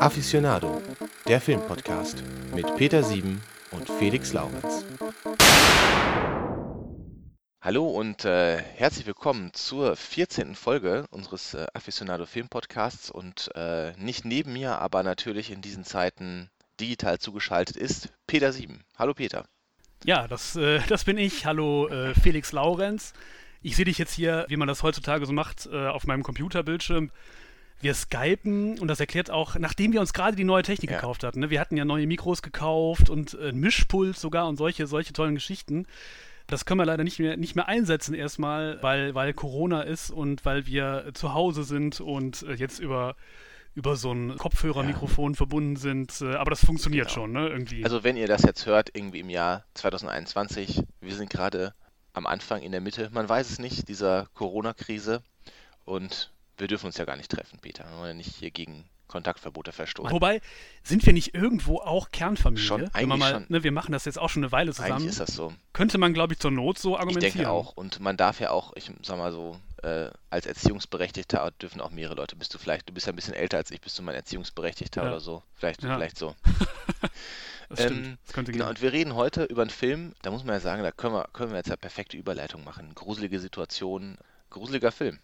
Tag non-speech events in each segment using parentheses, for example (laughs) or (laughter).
Aficionado, der Filmpodcast mit Peter Sieben und Felix Laurenz. Hallo und äh, herzlich willkommen zur 14. Folge unseres äh, Aficionado Film Podcasts und äh, nicht neben mir, aber natürlich in diesen Zeiten digital zugeschaltet ist Peter Sieben. Hallo Peter. Ja, das, äh, (laughs) das bin ich. Hallo äh, Felix Laurenz. Ich sehe dich jetzt hier, wie man das heutzutage so macht, äh, auf meinem Computerbildschirm. Wir skypen und das erklärt auch, nachdem wir uns gerade die neue Technik Ja. gekauft hatten. Ne? Wir hatten ja neue Mikros gekauft und äh, Mischpult sogar und solche, solche tollen Geschichten. Das können wir leider nicht mehr, nicht mehr einsetzen erstmal, weil, weil Corona ist und weil wir zu Hause sind und äh, jetzt über, über so ein Kopfhörermikrofon verbunden sind. Äh, aber das funktioniert Genau. schon, ne? Irgendwie. Also wenn ihr das jetzt hört, irgendwie im Jahr 2021, wir sind gerade am Anfang in der Mitte, man weiß es nicht, dieser Corona-Krise und wir dürfen uns ja gar nicht treffen, Peter. Wir wollen ja nicht hier gegen Kontaktverbote verstoßen. Wobei, sind wir nicht irgendwo auch Kernfamilie? Schon, eigentlich mal, schon. Ne, wir machen das jetzt auch schon eine Weile zusammen. Eigentlich ist das so. Könnte man, glaube ich, zur Not so Ich argumentieren. denke auch. Und man darf ja auch, ich sag mal so, äh, als Erziehungsberechtigter dürfen auch mehrere Leute. Bist du vielleicht, du bist ja ein bisschen älter als ich, bist du mein Erziehungsberechtigter Ja. oder so? Vielleicht, Ja. vielleicht so. (laughs) Das stimmt. Ähm, das könnte Genau, gehen. und wir reden heute über einen Film, da muss man ja sagen, da können wir, können wir jetzt eine perfekte Überleitung machen. Gruselige Situation, gruseliger Film.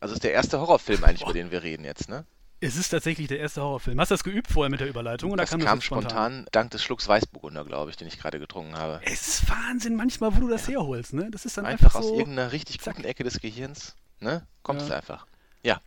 Also es ist der erste Horrorfilm eigentlich, über den wir reden jetzt, ne? Es ist tatsächlich der erste Horrorfilm. Hast du das geübt vorher mit der Überleitung oder Das kam kam das spontan? spontan dank des Schlucks Weißburgunder, glaube ich, den ich gerade getrunken habe. Es ist Wahnsinn manchmal, wo du das herholst, ne? Das ist dann Einfach einfach, aus so. irgendeiner richtig zack. guten Ecke des Gehirns, ne? Kommt Ja. es einfach. Ja.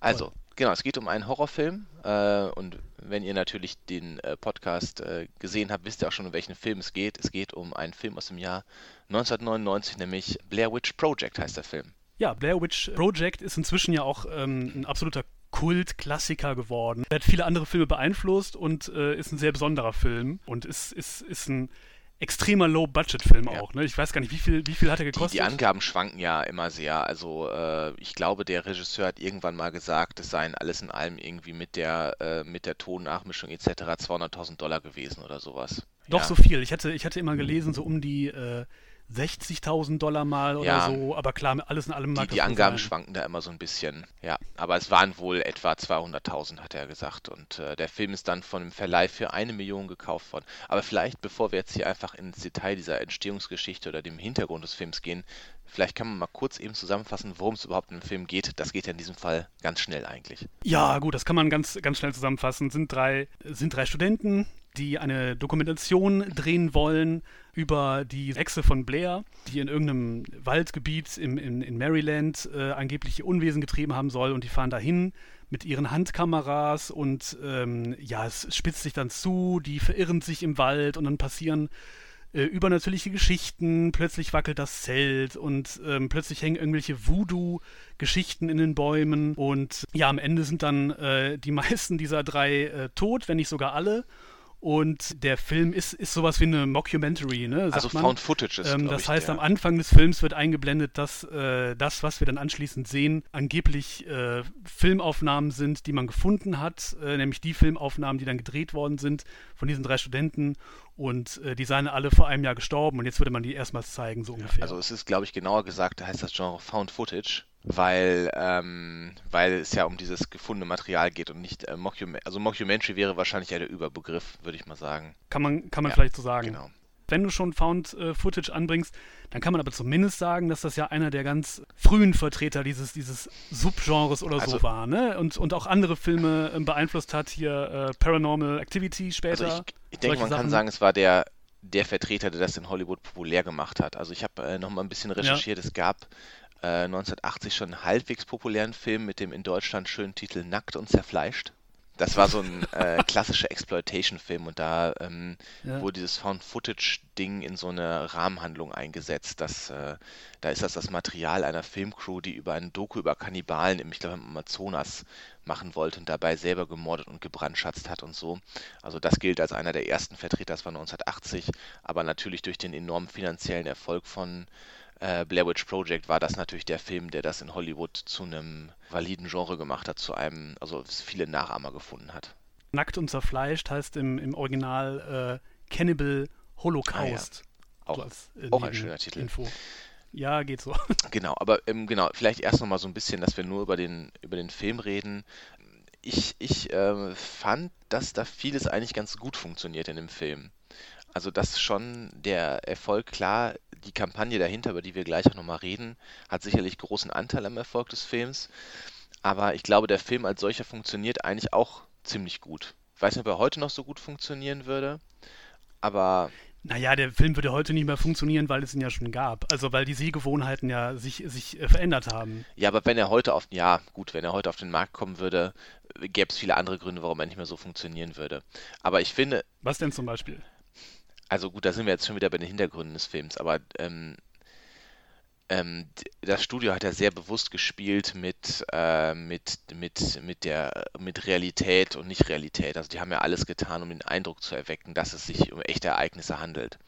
Also, genau, es geht um einen Horrorfilm. Äh, und wenn ihr natürlich den äh, Podcast äh, gesehen habt, wisst ihr auch schon, um welchen Film es geht. Es geht um einen Film aus dem Jahr 1999, nämlich Blair Witch Project heißt der Film. Ja, Blair Witch Project ist inzwischen ja auch ähm, ein absoluter Kultklassiker geworden. Er hat viele andere Filme beeinflusst und äh, ist ein sehr besonderer Film und ist, ist, ist ein extremer Low-Budget-Film Ja. auch. Ne? Ich weiß gar nicht, wie viel, wie viel hat er Die, gekostet? die Angaben schwanken ja immer sehr. Also äh, ich glaube, der Regisseur hat irgendwann mal gesagt, es seien alles in allem irgendwie mit der, äh, mit der Tonnachmischung etc. 200.000 Dollar gewesen oder sowas. Doch ja. so viel. Ich hatte, ich hatte immer gelesen, so um die äh, 60.000 Dollar mal oder Ja. so. Aber klar, alles in allem mag Die, die Angaben sein. schwanken da immer so ein bisschen, ja. Aber es waren wohl etwa 200.000, hat er gesagt. Und äh, der Film ist dann von dem Verleih für eine Million gekauft worden. Aber vielleicht, bevor wir jetzt hier einfach ins Detail dieser Entstehungsgeschichte oder dem Hintergrund des Films gehen, vielleicht kann man mal kurz eben zusammenfassen, worum es überhaupt in dem Film geht. Das geht ja in diesem Fall ganz schnell eigentlich. Ja, gut, das kann man ganz, ganz schnell zusammenfassen. Sind drei, sind drei Studenten, die eine Dokumentation drehen wollen über die Hexe von Blair, die in irgendeinem Waldgebiet im, in, in Maryland äh, angeblich Unwesen getrieben haben soll und die fahren dahin mit ihren Handkameras und ähm, ja, es spitzt sich dann zu, die verirren sich im Wald und dann passieren äh, übernatürliche Geschichten, plötzlich wackelt das Zelt und ähm, plötzlich hängen irgendwelche Voodoo-Geschichten in den Bäumen und ja, am Ende sind dann äh, die (laughs) meisten dieser drei äh, tot, wenn nicht sogar alle. Und der Film ist, ist sowas wie eine Mockumentary, ne? Also man. Found Footage ist, Ähm, das ich, heißt, der, am Anfang des Films wird eingeblendet, dass äh, das, was wir dann anschließend sehen, angeblich äh, Filmaufnahmen sind, die man gefunden hat, äh, nämlich die Filmaufnahmen, die dann gedreht worden sind von diesen drei Studenten. Und äh, die seien alle vor einem Jahr gestorben und jetzt würde man die erstmals zeigen, so ungefähr. Also es ist, glaube ich, genauer gesagt, heißt das Genre Found Footage, weil, ähm, weil es ja um dieses gefundene Material geht und nicht äh, Mockumentary. Also Mockumentary wäre wahrscheinlich ja der Überbegriff, würde ich mal sagen. kann man, kann man Ja, vielleicht so sagen. Genau. Wenn du schon Found äh, Footage anbringst, dann kann man aber zumindest sagen, dass das ja einer der ganz frühen Vertreter dieses, dieses Subgenres oder Also- so war, ne? Und, und auch andere Filme ähm, beeinflusst hat, hier äh, Paranormal Activity später. Also ich, ich denke, man kann Sachen. sagen, es war der, der Vertreter, der das in Hollywood populär gemacht hat. Also ich habe äh, noch mal ein bisschen recherchiert. Es gab äh, 1980 schon einen halbwegs populären Film mit dem in Deutschland schönen Titel Nackt und zerfleischt. Das war so ein (laughs) äh, klassischer Exploitation-Film und da ähm, Ja. wurde dieses Found-Footage-Ding in so eine Rahmenhandlung eingesetzt. Das, äh, da ist das das Material einer Filmcrew, die über einen Doku über Kannibalen im, ich glaube, im Amazonas machen wollte und dabei selber gemordet und gebrandschatzt hat und so. Also das gilt als einer der ersten Vertreter, das war 1980, aber natürlich durch den enormen finanziellen Erfolg von äh, Blair Witch Project war das natürlich der Film, der das in Hollywood zu einem validen Genre gemacht hat, zu einem, also viele Nachahmer gefunden hat. Nackt und zerfleischt heißt im, im Original äh, Cannibal Holocaust. Auch, So als, äh, auch ein schöner Titel. Info. Ja, geht so. (laughs) Genau, aber ähm, genau, vielleicht erst noch mal so ein bisschen, dass wir nur über den, über den Film reden. ich, ich äh, fand, dass da vieles eigentlich ganz gut funktioniert in dem Film. Also, dass schon der Erfolg, klar, die Kampagne dahinter, über die wir gleich auch nochmal reden, hat sicherlich großen Anteil am Erfolg des Films. Aber ich glaube, der Film als solcher funktioniert eigentlich auch ziemlich gut. Ich weiß nicht, ob er heute noch so gut funktionieren würde, aber naja, der Film würde heute nicht mehr funktionieren, weil es ihn ja schon gab. Also weil die Sehgewohnheiten ja sich, sich äh, verändert haben. Ja, aber wenn er heute auf, ja gut, wenn er heute auf den Markt kommen würde, gäbe es viele andere Gründe, warum er nicht mehr so funktionieren würde. Aber ich finde. Was denn zum Beispiel? Also gut, da sind wir jetzt schon wieder bei den Hintergründen des Films, aber ähm, ähm, das Studio hat ja sehr bewusst gespielt mit, äh, mit, mit, mit der mit Realität und Nicht-Realität. Also die haben ja alles getan, um den Eindruck zu erwecken, dass es sich um echte Ereignisse handelt.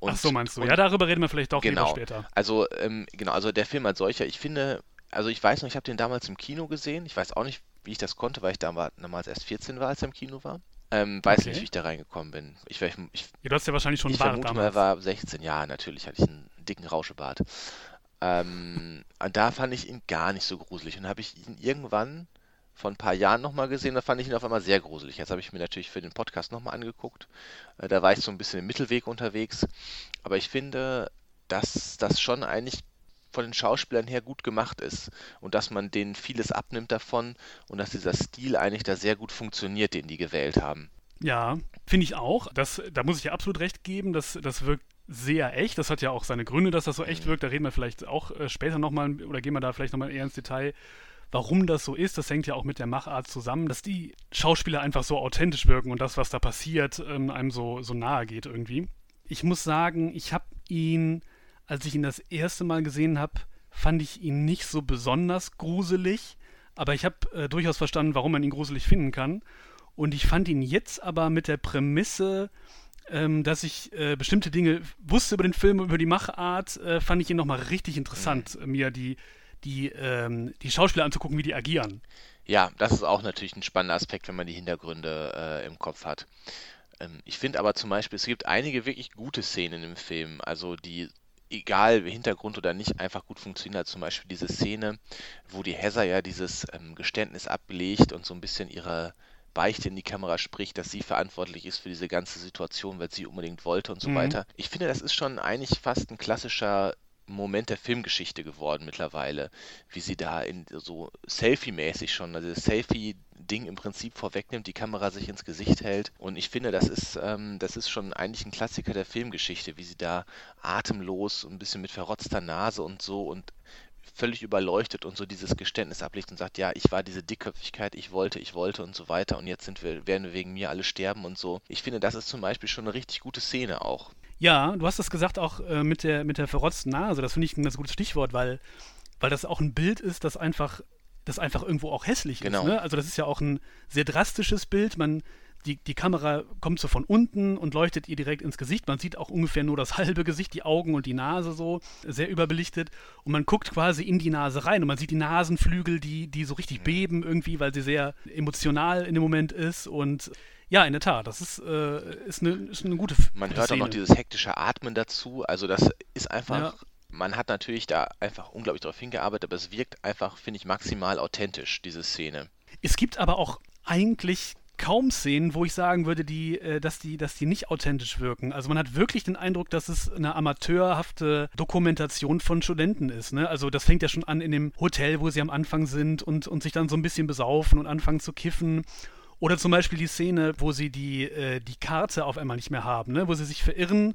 Und, Ach so meinst du? Und, ja, darüber reden wir vielleicht doch genau, später. Also ähm, genau, also der Film als solcher, ich finde, also ich weiß noch, ich habe den damals im Kino gesehen. Ich weiß auch nicht, wie ich das konnte, weil ich damals erst 14 war, als er im Kino war. Ähm, weiß okay. nicht, wie ich da reingekommen bin. Ich, ich, ich, ja, du hast ja wahrscheinlich schon Ich vermute mal, er war 16 Jahre, natürlich hatte ich einen dicken Rauschebart. Ähm, da fand ich ihn gar nicht so gruselig. Und habe ich ihn irgendwann vor ein paar Jahren nochmal gesehen, da fand ich ihn auf einmal sehr gruselig. Jetzt habe ich mir natürlich für den Podcast nochmal angeguckt. Äh, da war ich so ein bisschen im Mittelweg unterwegs. Aber ich finde, dass das schon eigentlich von den Schauspielern her gut gemacht ist und dass man denen vieles abnimmt davon und dass dieser Stil eigentlich da sehr gut funktioniert, den die gewählt haben. Ja, finde ich auch. Das, da muss ich ja absolut recht geben. Das, das wirkt sehr echt. Das hat ja auch seine Gründe, dass das so echt mhm. wirkt. Da reden wir vielleicht auch äh, später nochmal oder gehen wir da vielleicht nochmal eher ins Detail. Warum das so ist, das hängt ja auch mit der Machart zusammen, dass die Schauspieler einfach so authentisch wirken und das, was da passiert, ähm, einem so, so nahe geht irgendwie. Ich muss sagen, ich habe ihn, als ich ihn das erste Mal gesehen habe, fand ich ihn nicht so besonders gruselig, aber ich habe äh, durchaus verstanden, warum man ihn gruselig finden kann. Und ich fand ihn jetzt aber mit der Prämisse, ähm, dass ich äh, bestimmte Dinge wusste über den Film, über die Machart, äh, fand ich ihn nochmal richtig interessant, mhm. mir die, die, ähm, die Schauspieler anzugucken, wie die agieren. Ja, das ist auch natürlich ein spannender Aspekt, wenn man die Hintergründe äh, im Kopf hat. Ähm, ich finde aber zum Beispiel, es gibt einige wirklich gute Szenen im Film, also die egal Hintergrund oder nicht, einfach gut funktionieren. Also zum Beispiel diese Szene, wo die Heather ja dieses ähm, Geständnis ablegt und so ein bisschen ihre Beichte in die Kamera spricht, dass sie verantwortlich ist für diese ganze Situation, weil sie unbedingt wollte und so mhm. weiter. Ich finde, das ist schon eigentlich fast ein klassischer Moment der Filmgeschichte geworden mittlerweile, wie sie da in so Selfie-mäßig schon, also das Selfie-Ding im Prinzip vorwegnimmt, die Kamera sich ins Gesicht hält. Und ich finde, das ist, ähm, das ist schon eigentlich ein Klassiker der Filmgeschichte, wie sie da atemlos, ein bisschen mit verrotzter Nase und so und völlig überleuchtet und so dieses Geständnis ablegt und sagt, ja, ich war diese Dickköpfigkeit, ich wollte, ich wollte und so weiter und jetzt sind wir, werden wir wegen mir alle sterben und so. Ich finde, das ist zum Beispiel schon eine richtig gute Szene auch. Ja, du hast das gesagt auch äh, mit, der, mit der verrotzten Nase. Das finde ich ein ganz gutes Stichwort, weil, weil das auch ein Bild ist, das einfach, das einfach irgendwo auch hässlich genau. ist. Ne? Also das ist ja auch ein sehr drastisches Bild. Man, die, die Kamera kommt so von unten und leuchtet ihr direkt ins Gesicht. Man sieht auch ungefähr nur das halbe Gesicht, die Augen und die Nase so, sehr überbelichtet. Und man guckt quasi in die Nase rein und man sieht die Nasenflügel, die, die so richtig beben irgendwie, weil sie sehr emotional in dem Moment ist. Und ja, in der Tat, das ist, äh, ist, eine, ist eine gute Man gute hört Szene. auch noch dieses hektische Atmen dazu. Also das ist einfach... Ja. Man hat natürlich da einfach unglaublich darauf hingearbeitet, aber es wirkt einfach, finde ich, maximal authentisch, diese Szene. Es gibt aber auch eigentlich kaum Szenen, wo ich sagen würde, die, äh, dass, die, dass die nicht authentisch wirken. Also man hat wirklich den Eindruck, dass es eine amateurhafte Dokumentation von Studenten ist. Ne? Also das fängt ja schon an in dem Hotel, wo sie am Anfang sind und, und sich dann so ein bisschen besaufen und anfangen zu kiffen. Oder zum Beispiel die Szene, wo sie die, äh, die Karte auf einmal nicht mehr haben, ne? wo sie sich verirren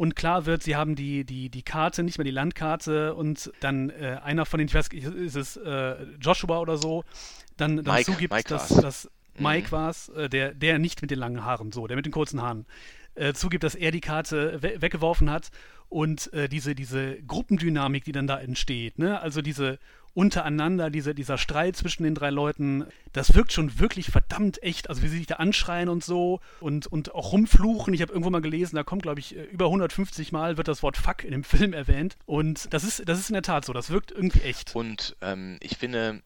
und klar wird, sie haben die, die, die Karte, nicht mehr die Landkarte und dann äh, einer von den, ich weiß ist es äh, Joshua oder so, dann, dann Mike, zugibt, Mike dass, dass Mike mhm. war es, äh, der, der nicht mit den langen Haaren, so, der mit den kurzen Haaren, äh, zugibt, dass er die Karte we weggeworfen hat und äh, diese, diese Gruppendynamik, die dann da entsteht, ne? also diese untereinander, diese, dieser Streit zwischen den drei Leuten, das wirkt schon wirklich verdammt echt. Also wie sie sich da anschreien und so und, und auch rumfluchen. Ich habe irgendwo mal gelesen, da kommt, glaube ich, äh, über 150 Mal wird das Wort Fuck in dem (laughs) Film erwähnt. Und das ist, das ist in der Tat so, das wirkt irgendwie echt. Und ähm, ich finde,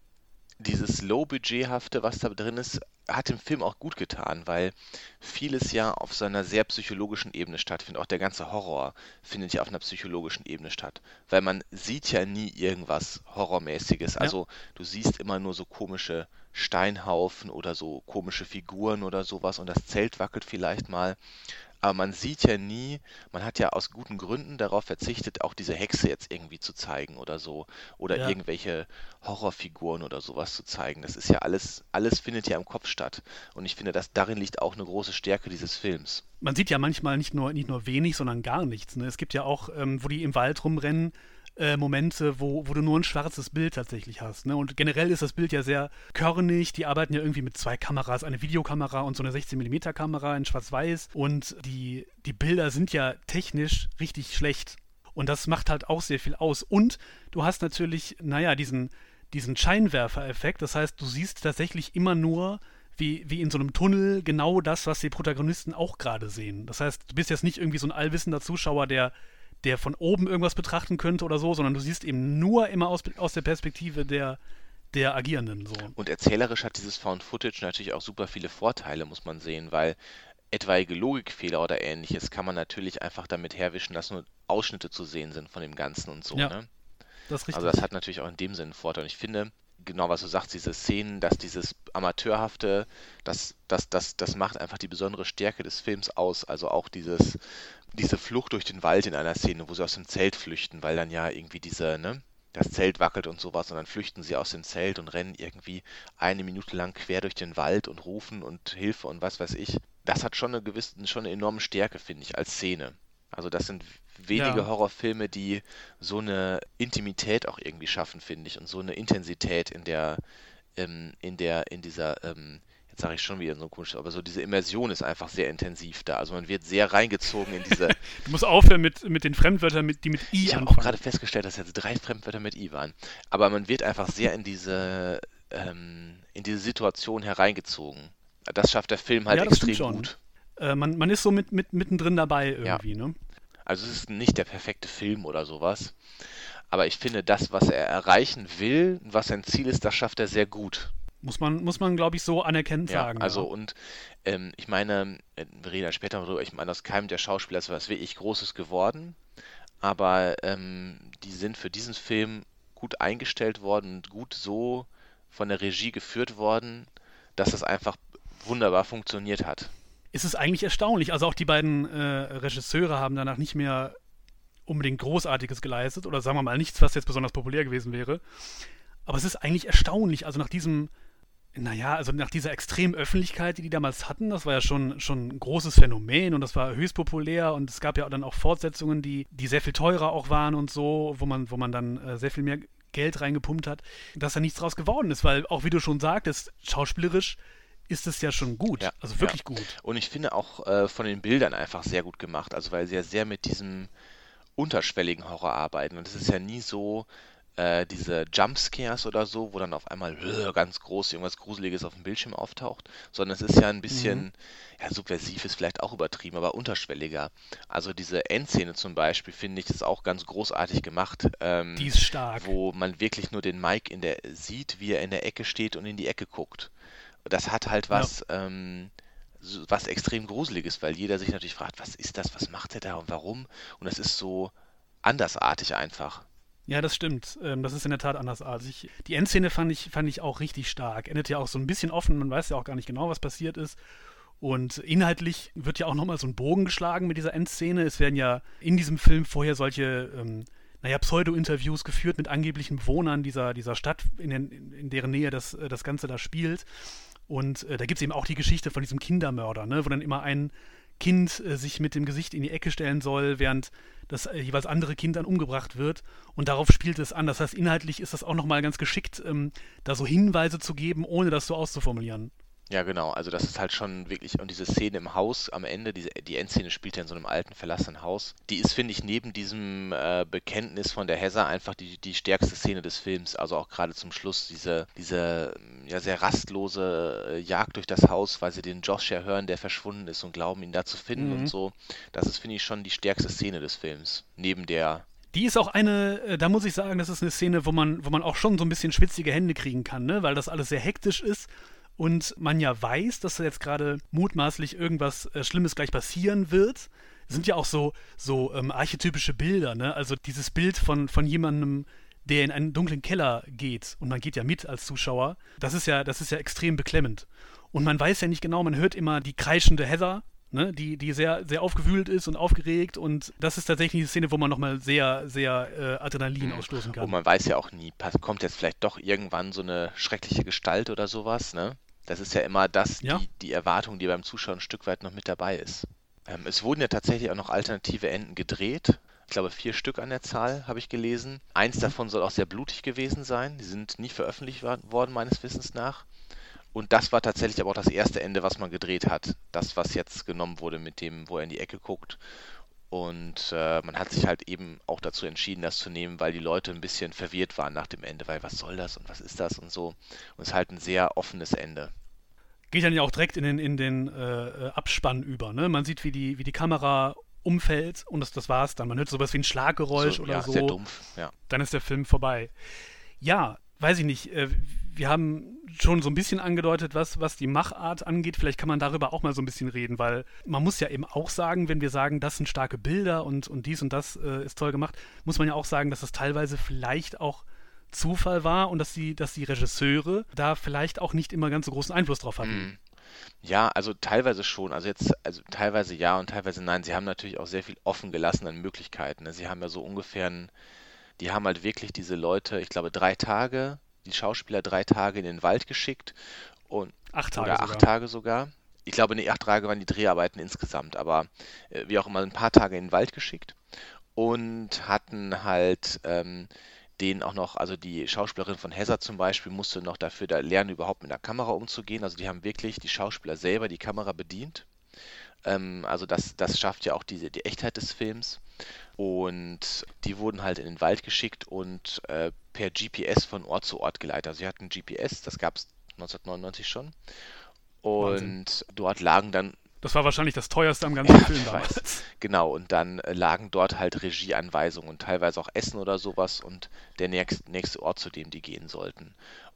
dieses Low-Budgethafte, was da drin ist, hat dem Film auch gut getan, weil vieles ja auf so einer sehr psychologischen Ebene stattfindet. Auch der ganze Horror findet ja auf einer psychologischen Ebene statt. Weil man sieht ja nie irgendwas Horrormäßiges. Also du siehst immer nur so komische Steinhaufen oder so komische Figuren oder sowas und das Zelt wackelt vielleicht mal. Aber man sieht ja nie, man hat ja aus guten Gründen darauf verzichtet, auch diese Hexe jetzt irgendwie zu zeigen oder so. Oder Ja. irgendwelche Horrorfiguren oder sowas zu zeigen. Das ist ja alles, alles findet ja im Kopf statt. Und ich finde, dass darin liegt auch eine große Stärke dieses Films. Man sieht ja manchmal nicht nur, nicht nur wenig, sondern gar nichts. Ne? Es gibt ja auch, ähm, wo die im Wald rumrennen, äh, Momente, wo, wo du nur ein schwarzes Bild tatsächlich hast. Ne? Und generell ist das Bild ja sehr körnig. Die arbeiten ja irgendwie mit zwei Kameras, eine Videokamera und so eine 16mm Kamera in Schwarz-Weiß. Und die, die Bilder sind ja technisch richtig schlecht. Und das macht halt auch sehr viel aus. Und du hast natürlich, naja, diesen, diesen Scheinwerfereffekt. Das heißt, du siehst tatsächlich immer nur, wie, wie in so einem Tunnel, genau das, was die Protagonisten auch gerade sehen. Das heißt, du bist jetzt nicht irgendwie so ein allwissender Zuschauer, der, der von oben irgendwas betrachten könnte oder so, sondern du siehst eben nur immer aus, aus der Perspektive der, der Agierenden. So. Und erzählerisch hat dieses Found Footage natürlich auch super viele Vorteile, muss man sehen, weil etwaige Logikfehler oder ähnliches kann man natürlich einfach damit herwischen, dass nur Ausschnitte zu sehen sind von dem Ganzen und so. Ja, Ne? Das ist richtig. Also das hat natürlich auch in dem Sinne einen Vorteil. Und ich finde, genau was du sagst, diese Szenen, dass dieses Amateurhafte, das, das, das, das macht einfach die besondere Stärke des Films aus. Also auch dieses, diese Flucht durch den Wald in einer Szene, wo sie aus dem Zelt flüchten, weil dann ja irgendwie diese, ne, das Zelt wackelt und sowas und dann flüchten sie aus dem Zelt und rennen irgendwie eine Minute lang quer durch den Wald und rufen und Hilfe und was weiß ich. Das hat schon eine gewisse, schon eine enorme Stärke, finde ich, als Szene. Also das sind wenige Ja. Horrorfilme, die so eine Intimität auch irgendwie schaffen, finde ich, und so eine Intensität in der, ähm, in der, in dieser, ähm, jetzt sage ich schon wieder so komisch, aber so diese Immersion ist einfach sehr intensiv da. Also man wird sehr reingezogen in diese. (laughs) du musst aufhören mit, mit den Fremdwörtern, mit, die mit I Ich habe auch gerade festgestellt, dass jetzt drei Fremdwörter mit I waren. Aber man wird einfach sehr in diese, ähm, in diese Situation hereingezogen. Das schafft der Film halt Ja, extrem schon. gut. Äh, man, man ist so mit, mit, mittendrin dabei irgendwie, ne? Also es ist nicht der perfekte Film oder sowas. Aber ich finde, das, was er erreichen will, was sein Ziel ist, das schafft er sehr gut. Muss man, muss man glaube ich, so anerkennend Ja, sagen. also ja. und ähm, ich meine, äh, wir reden ja später noch drüber, ich meine, aus keinem der Schauspieler ist was wirklich Großes geworden, aber ähm, die sind für diesen Film gut eingestellt worden und gut so von der Regie geführt worden, dass es einfach wunderbar funktioniert hat. ist es eigentlich erstaunlich. Also auch die beiden äh, Regisseure haben danach nicht mehr unbedingt Großartiges geleistet oder sagen wir mal nichts, was jetzt besonders populär gewesen wäre. Aber es ist eigentlich erstaunlich. Also nach diesem, naja, also nach dieser extremen Öffentlichkeit, die die damals hatten, das war ja schon, schon ein großes Phänomen und das war höchst populär und es gab ja dann auch Fortsetzungen, die, die sehr viel teurer auch waren und so, wo man, wo man dann äh, sehr viel mehr Geld reingepumpt hat, dass da nichts draus geworden ist, weil auch wie du schon sagtest, schauspielerisch ist es ja schon gut. Ja, also wirklich ja. gut. Und ich finde auch äh, von den Bildern einfach sehr gut gemacht, also weil sie ja sehr mit diesem unterschwelligen Horror arbeiten. Und es ist ja nie so, äh, diese Jumpscares oder so, wo dann auf einmal äh, ganz groß irgendwas Gruseliges auf dem Bildschirm auftaucht, sondern es ist ja ein bisschen, ja, subversiv ist vielleicht auch übertrieben, aber unterschwelliger. Also diese Endszene zum Beispiel, finde ich, ist auch ganz großartig gemacht. Ähm, Die ist stark. wo man wirklich nur den Mike in der sieht, wie er in der Ecke steht und in die Ecke guckt. Das hat halt was, ähm, so- was extrem Gruseliges, weil jeder sich natürlich fragt, was ist das, was macht er da und warum? Und das ist so andersartig einfach. Ja, das stimmt. Ähm, das ist in der Tat andersartig. Die Endszene fand ich, fand ich auch richtig stark. Endet ja auch so ein bisschen offen, man weiß ja auch gar nicht genau, was passiert ist. Und inhaltlich wird ja auch nochmal so ein Bogen geschlagen mit dieser Endszene. Es werden ja in diesem Film vorher solche, ähm, naja, Pseudo-Interviews geführt mit angeblichen Bewohnern dieser, dieser Stadt, in, den, in deren Nähe das, äh, das Ganze da spielt. Und äh, da gibt es eben auch die Geschichte von diesem Kindermörder, ne, wo dann immer ein Kind äh, sich mit dem Gesicht in die Ecke stellen soll, während das jeweils andere Kind dann umgebracht wird. Und darauf spielt es an. Das heißt, inhaltlich ist das auch nochmal ganz geschickt, ähm, da so Hinweise zu geben, ohne das so auszuformulieren. Ja, genau. Also das ist halt schon wirklich, und diese Szene im Haus am Ende, diese, die Endszene spielt ja in so einem alten, verlassenen Haus. Die ist, finde ich, neben diesem äh, Bekenntnis von der Hessa einfach die, die stärkste Szene des Films. Also auch gerade zum Schluss diese, diese ja, sehr rastlose äh, Jagd durch das Haus, weil sie den Josh ja hören, der verschwunden ist und glauben, ihn da zu finden Mhm. und so. Das ist, finde ich, schon die stärkste Szene des Films. Neben der Die ist auch eine, äh, da muss ich sagen, das ist eine Szene, wo man, wo man auch schon so ein bisschen schwitzige Hände kriegen kann, ne? weil das alles sehr hektisch ist und man ja weiß, dass da jetzt gerade mutmaßlich irgendwas äh, Schlimmes gleich passieren wird. Sind ja auch so, so ähm, archetypische Bilder, ne? Also dieses Bild von, von jemandem, der in einen dunklen Keller geht und man geht ja mit als Zuschauer, das ist ja, das ist ja extrem beklemmend. Und man weiß ja nicht genau, man hört immer die kreischende Heather, ne, die, die sehr, sehr aufgewühlt ist und aufgeregt. Und das ist tatsächlich die Szene, wo man nochmal sehr, sehr äh, Adrenalin mhm. ausstoßen kann. Und man weiß ja auch nie, kommt jetzt vielleicht doch irgendwann so eine schreckliche Gestalt oder sowas, ne? Das ist ja immer das, ja. Die, die Erwartung, die beim Zuschauer ein Stück weit noch mit dabei ist. Ähm, es wurden ja tatsächlich auch noch alternative Enden gedreht. Ich glaube, vier Stück an der Zahl habe ich gelesen. Eins mhm. davon soll auch sehr blutig gewesen sein. Die sind nie veröffentlicht worden, meines Wissens nach. Und das war tatsächlich aber auch das erste Ende, was man gedreht hat. Das, was jetzt genommen wurde mit dem, wo er in die Ecke guckt. Und äh, man hat sich halt eben auch dazu entschieden, das zu nehmen, weil die Leute ein bisschen verwirrt waren nach dem Ende, weil was soll das und was ist das und so. Und es ist halt ein sehr offenes Ende geht dann ja auch direkt in den, in den äh, Abspann über. Ne? Man sieht, wie die, wie die Kamera umfällt und das, das war's dann. Man hört sowas wie ein Schlaggeräusch so, oder ja, so. Sehr dumpf, ja. Dann ist der Film vorbei. Ja, weiß ich nicht. Äh, wir haben schon so ein bisschen angedeutet, was, was die Machart angeht. Vielleicht kann man darüber auch mal so ein bisschen reden, weil man muss ja eben auch sagen, wenn wir sagen, das sind starke Bilder und, und dies und das äh, ist toll gemacht, muss man ja auch sagen, dass das teilweise vielleicht auch Zufall war und dass die, dass die Regisseure da vielleicht auch nicht immer ganz so großen Einfluss drauf hatten. Mhm. Ja, also teilweise schon. Also jetzt, also teilweise ja und teilweise nein. Sie haben natürlich auch sehr viel offen gelassen an Möglichkeiten. Ne? Sie haben ja so ungefähr, ein, die haben halt wirklich diese Leute, ich glaube, drei Tage, die Schauspieler drei Tage in den Wald geschickt und acht Tage oder acht sogar. Tage sogar. Ich glaube, nee, acht Tage waren die Dreharbeiten insgesamt, aber äh, wie auch immer, ein paar Tage in den Wald geschickt und hatten halt ähm, denen auch noch, also die Schauspielerin von Hazard zum Beispiel musste noch dafür da lernen, überhaupt mit der Kamera umzugehen. Also die haben wirklich die Schauspieler selber die Kamera bedient. Ähm, also das, das schafft ja auch diese, die Echtheit des Films. Und die wurden halt in den Wald geschickt und äh, per GPS von Ort zu Ort geleitet. Also sie hatten GPS, das gab es 1999 schon. Und Wahnsinn. dort lagen dann das war wahrscheinlich das teuerste am ganzen (laughs) Film damals. Genau, und dann äh, lagen dort halt Regieanweisungen und teilweise auch Essen oder sowas und der nächst, nächste Ort, zu dem die gehen sollten.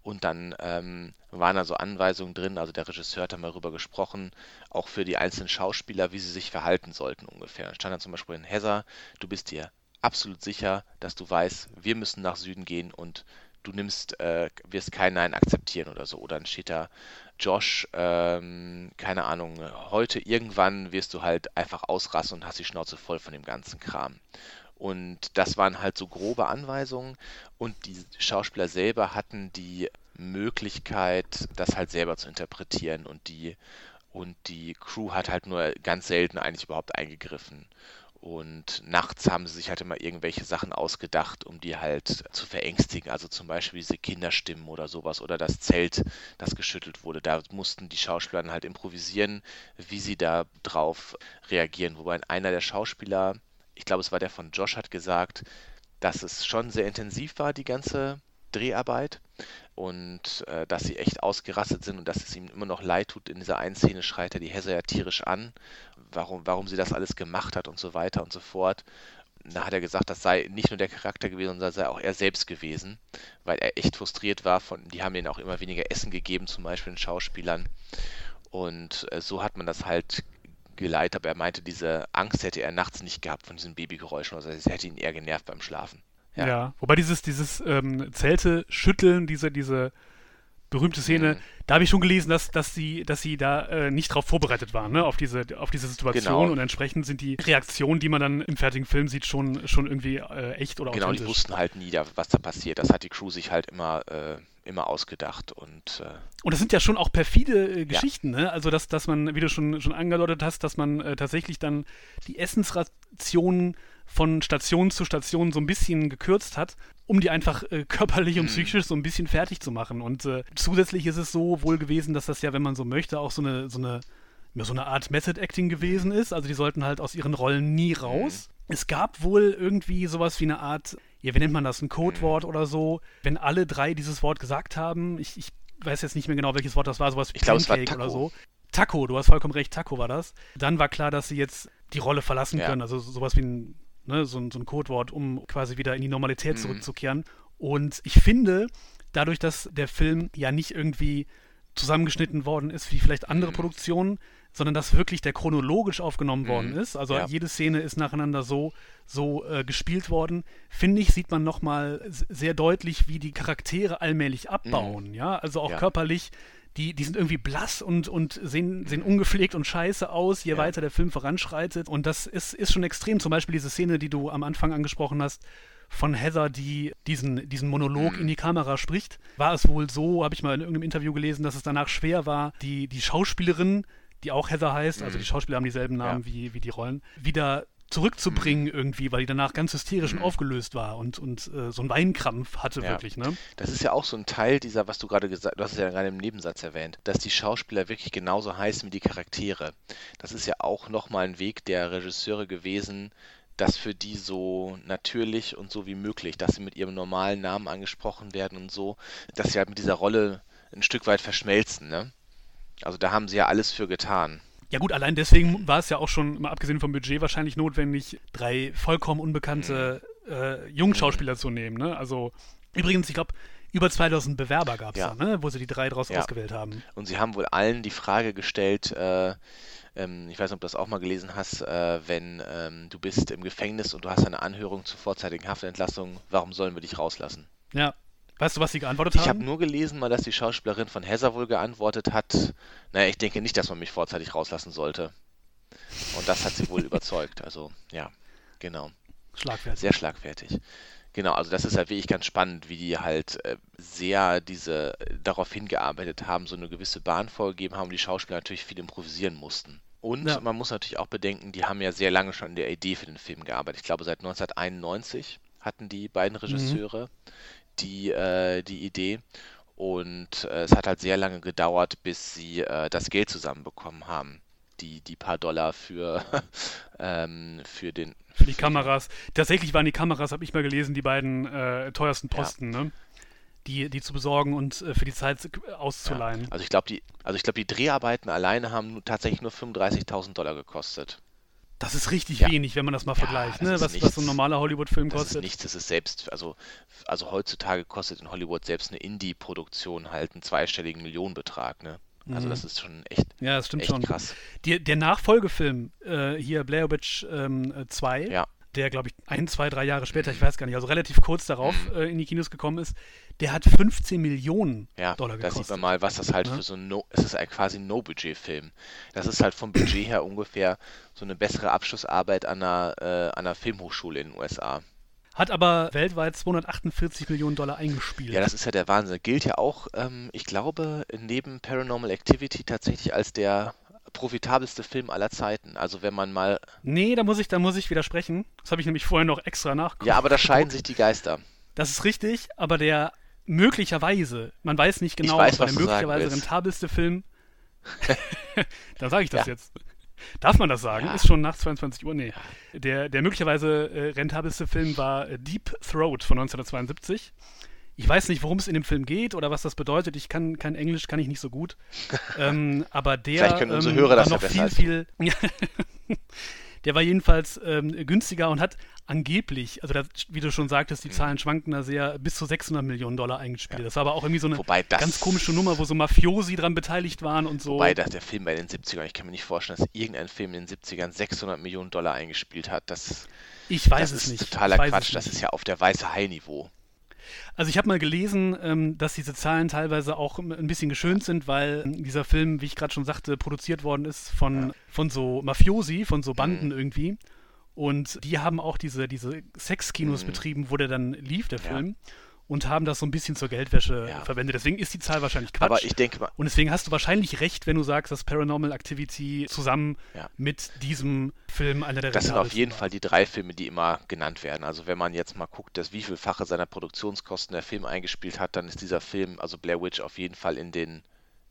Und dann ähm, waren da so Anweisungen drin, also der Regisseur hat da mal darüber gesprochen, auch für die einzelnen Schauspieler, wie sie sich verhalten sollten ungefähr. Da stand dann zum Beispiel in Heather, du bist dir absolut sicher, dass du weißt, wir müssen nach Süden gehen und du nimmst, äh, wirst kein Nein akzeptieren oder so. Oder dann steht da, Josh, ähm, keine Ahnung, heute irgendwann wirst du halt einfach ausrasten und hast die Schnauze voll von dem ganzen Kram. Und das waren halt so grobe Anweisungen und die Schauspieler selber hatten die Möglichkeit, das halt selber zu interpretieren und die und die Crew hat halt nur ganz selten eigentlich überhaupt eingegriffen. Und nachts haben sie sich halt immer irgendwelche Sachen ausgedacht, um die halt zu verängstigen. Also zum Beispiel diese Kinderstimmen oder sowas oder das Zelt, das geschüttelt wurde. Da mussten die Schauspieler halt improvisieren, wie sie da drauf reagieren. Wobei einer der Schauspieler, ich glaube es war der von Josh, hat gesagt, dass es schon sehr intensiv war, die ganze Dreharbeit und äh, dass sie echt ausgerastet sind und dass es ihm immer noch leid tut. In dieser einen Szene schreit er die Hesse ja tierisch an, warum, warum sie das alles gemacht hat und so weiter und so fort. Da hat er gesagt, das sei nicht nur der Charakter gewesen, sondern sei auch er selbst gewesen, weil er echt frustriert war. Von, die haben ihnen auch immer weniger Essen gegeben, zum Beispiel den Schauspielern. Und äh, so hat man das halt geleitet, aber er meinte, diese Angst hätte er nachts nicht gehabt von diesen Babygeräuschen, also es hätte ihn eher genervt beim Schlafen. Ja. ja. Wobei dieses, dieses ähm, Zelte schütteln, diese, diese berühmte Szene, mhm. da habe ich schon gelesen, dass, dass sie, dass sie da äh, nicht drauf vorbereitet waren, ne, auf diese, auf diese Situation genau. und entsprechend sind die Reaktionen, die man dann im fertigen Film sieht, schon, schon irgendwie äh, echt oder Genau, die wussten halt nie, was da passiert. Das hat die Crew sich halt immer, äh, immer ausgedacht und äh, Und das sind ja schon auch perfide äh, Geschichten, ja. ne? Also dass, dass man, wie du schon, schon angedeutet hast, dass man äh, tatsächlich dann die Essensrationen von Station zu Station so ein bisschen gekürzt hat, um die einfach äh, körperlich und mhm. psychisch so ein bisschen fertig zu machen. Und äh, zusätzlich ist es so wohl gewesen, dass das ja, wenn man so möchte, auch so eine, so eine, ja, so eine Art Method Acting gewesen ist. Also die sollten halt aus ihren Rollen nie mhm. raus. Es gab wohl irgendwie sowas wie eine Art, ja, wie nennt man das, ein Codewort oder so, wenn alle drei dieses Wort gesagt haben. Ich, ich weiß jetzt nicht mehr genau, welches Wort das war, sowas wie ich glaub, Pancake oder so. Taco, du hast vollkommen recht, Taco war das. Dann war klar, dass sie jetzt die Rolle verlassen ja. können. Also sowas wie ein ne, so, so ein Codewort, um quasi wieder in die Normalität mhm. zurückzukehren. Und ich finde, dadurch, dass der Film ja nicht irgendwie zusammengeschnitten worden ist wie vielleicht andere Mhm. Produktionen, sondern dass wirklich der chronologisch aufgenommen Mhm. worden ist. Also Ja. jede Szene ist nacheinander so, so äh, gespielt worden. Finde ich, sieht man nochmal sehr deutlich, wie die Charaktere allmählich abbauen. Ja, also auch Mhm. Ja. körperlich. Die, die sind irgendwie blass und, und sehen, sehen ungepflegt und scheiße aus, je Ja. weiter der Film voranschreitet. Und das ist, ist schon extrem. Zum Beispiel diese Szene, die du am Anfang angesprochen hast, von Heather, die diesen, diesen Monolog Mhm. in die Kamera spricht, war es wohl so, habe ich mal in irgendeinem Interview gelesen, dass es danach schwer war, die, die Schauspielerin, die auch Heather heißt, also Mhm. die Schauspieler haben dieselben Namen Ja. wie, wie die Rollen, wieder zurückzubringen irgendwie, weil die danach ganz hysterisch und Mhm. aufgelöst war und, und äh, so einen Weinkrampf hatte Ja. wirklich, ne? Das ist ja auch so ein Teil dieser, was du gerade gesagt du hast es ja gerade im Nebensatz erwähnt, dass die Schauspieler wirklich genauso heißen wie die Charaktere. Das ist ja auch nochmal ein Weg der Regisseure gewesen, das für die so natürlich und so wie möglich, dass sie mit ihrem normalen Namen angesprochen werden und so, dass sie halt mit dieser Rolle ein Stück weit verschmelzen, ne? Also da haben sie ja alles für getan. Ja gut, allein deswegen war es ja auch schon, mal abgesehen vom Budget, wahrscheinlich notwendig, drei vollkommen unbekannte Mhm. äh, Jungschauspieler zu nehmen. Ne? Also übrigens, ich glaube, über 2000 Bewerber gab es Ja. da, ne? wo sie die drei draus Ja. ausgewählt haben. Und sie haben wohl allen die Frage gestellt, äh, ähm, ich weiß nicht, ob du das auch mal gelesen hast, äh, wenn ähm, du bist im Gefängnis und du hast eine Anhörung zur vorzeitigen Haftentlassung, warum sollen wir dich rauslassen? Ja. Weißt du, was sie geantwortet Ich habe haben? nur gelesen, mal, dass die Schauspielerin von Heather wohl geantwortet hat, naja, ich denke nicht, dass man mich vorzeitig rauslassen sollte. Und das hat sie wohl (laughs) überzeugt. Also, ja, genau. Schlagfertig. Sehr schlagfertig. Genau, also das ist halt wirklich ganz spannend, wie die halt äh, sehr diese darauf hingearbeitet haben, so eine gewisse Bahn vorgegeben haben, und die Schauspieler natürlich viel improvisieren mussten. Und Ja. man muss natürlich auch bedenken, die haben ja sehr lange schon an der Idee für den Film gearbeitet. Ich glaube, seit 1991 hatten die beiden Regisseure die, äh, die Idee. Und äh, es hat halt sehr lange gedauert, bis sie äh, das Geld zusammenbekommen haben. Die, die paar Dollar für, (laughs) ähm, für den, Für die Kameras. Tatsächlich waren die Kameras, habe ich mal gelesen, die beiden äh, teuersten Posten, ne? Die, die zu besorgen und äh, für die Zeit auszuleihen. Also ich glaube, die, also ich glaube, die Dreharbeiten alleine haben tatsächlich nur 35.000 Dollar gekostet. Das ist richtig Ja. wenig, wenn man das mal Ja, vergleicht, das ne? Was, was so ein normaler Hollywood-Film Das ist kostet. nichts, das ist selbst, also, also heutzutage kostet in Hollywood selbst eine Indie-Produktion halt einen zweistelligen Millionenbetrag, ne? Also Mhm. das ist schon echt, Ja, das stimmt echt schon. krass. Die, der Nachfolgefilm, äh, hier Blair Witch ähm, äh, 2, Ja. Der, glaube ich, ein, zwei, drei Jahre später, ich weiß gar nicht, also relativ kurz darauf Mhm. äh, in die Kinos gekommen ist, der hat 15 Millionen Ja, Dollar da gekostet. sieht man mal, was das halt Ne? für so ein No, es ist halt quasi ein No-Budget-Film. Das ist halt vom Budget her ungefähr so eine bessere Abschlussarbeit an einer, äh, an einer Filmhochschule in den USA. Hat aber weltweit 248 Millionen Dollar eingespielt. Ja, das ist ja der Wahnsinn. Gilt ja auch, ähm, ich glaube, neben Paranormal Activity tatsächlich als der profitabelste Film aller Zeiten. Also wenn man mal, nee, da muss ich, da muss ich widersprechen. Das habe ich nämlich vorher noch extra nachgeguckt. ja, aber da scheiden sich die Geister. Das ist richtig, aber der möglicherweise, man weiß nicht genau, weiß, aber der möglicherweise rentabelste Film. (laughs) Dann sage ich das Ja. jetzt. Darf man das sagen? Ja. Ist schon nach 22 Uhr? Nee. Der, der möglicherweise äh, rentabelste Film war äh, Deep Throat von 1972. Ich weiß nicht, worum es in dem Film geht oder was das bedeutet. Ich kann kein Englisch, kann ich nicht so gut. (laughs) ähm, aber der Vielleicht können unsere ähm, Hörer war das ja noch besser viel, viel. Ja. (laughs) Der war jedenfalls ähm, günstiger und hat angeblich, also das, wie du schon sagtest, die Mhm. Zahlen schwanken da sehr, bis zu 600 Millionen Dollar eingespielt. Ja. Das war aber auch irgendwie so eine das, ganz komische Nummer, wo so Mafiosi dran beteiligt waren und so. wobei das der Film bei den 70ern, ich kann mir nicht vorstellen, dass irgendein Film in den 70ern 600 Millionen Dollar eingespielt hat. Das, ich weiß das es ist nicht. totaler Quatsch. Das ist ja auf der weiße Hai-Niveau. Also ich habe mal gelesen, ähm, dass diese Zahlen teilweise auch ein bisschen geschönt sind, weil ähm, dieser Film, wie ich gerade schon sagte, produziert worden ist von, Ja. von so Mafiosi, von so Banden Mhm. irgendwie. Und die haben auch diese, diese Sexkinos Mhm. betrieben, wo der dann lief, der Ja. Und haben das so ein bisschen zur Geldwäsche Ja. verwendet. Deswegen ist die Zahl wahrscheinlich Quatsch. Aber ich denke mal, Und deswegen hast du wahrscheinlich recht, wenn du sagst, dass Paranormal Activity zusammen Ja. mit diesem Film einer der Das sind auf jeden war. Fall die drei Filme, die immer genannt werden. Also wenn man jetzt mal guckt, dass wie vielfache seiner Produktionskosten der Film eingespielt hat, dann ist dieser Film, also Blair Witch, auf jeden Fall in den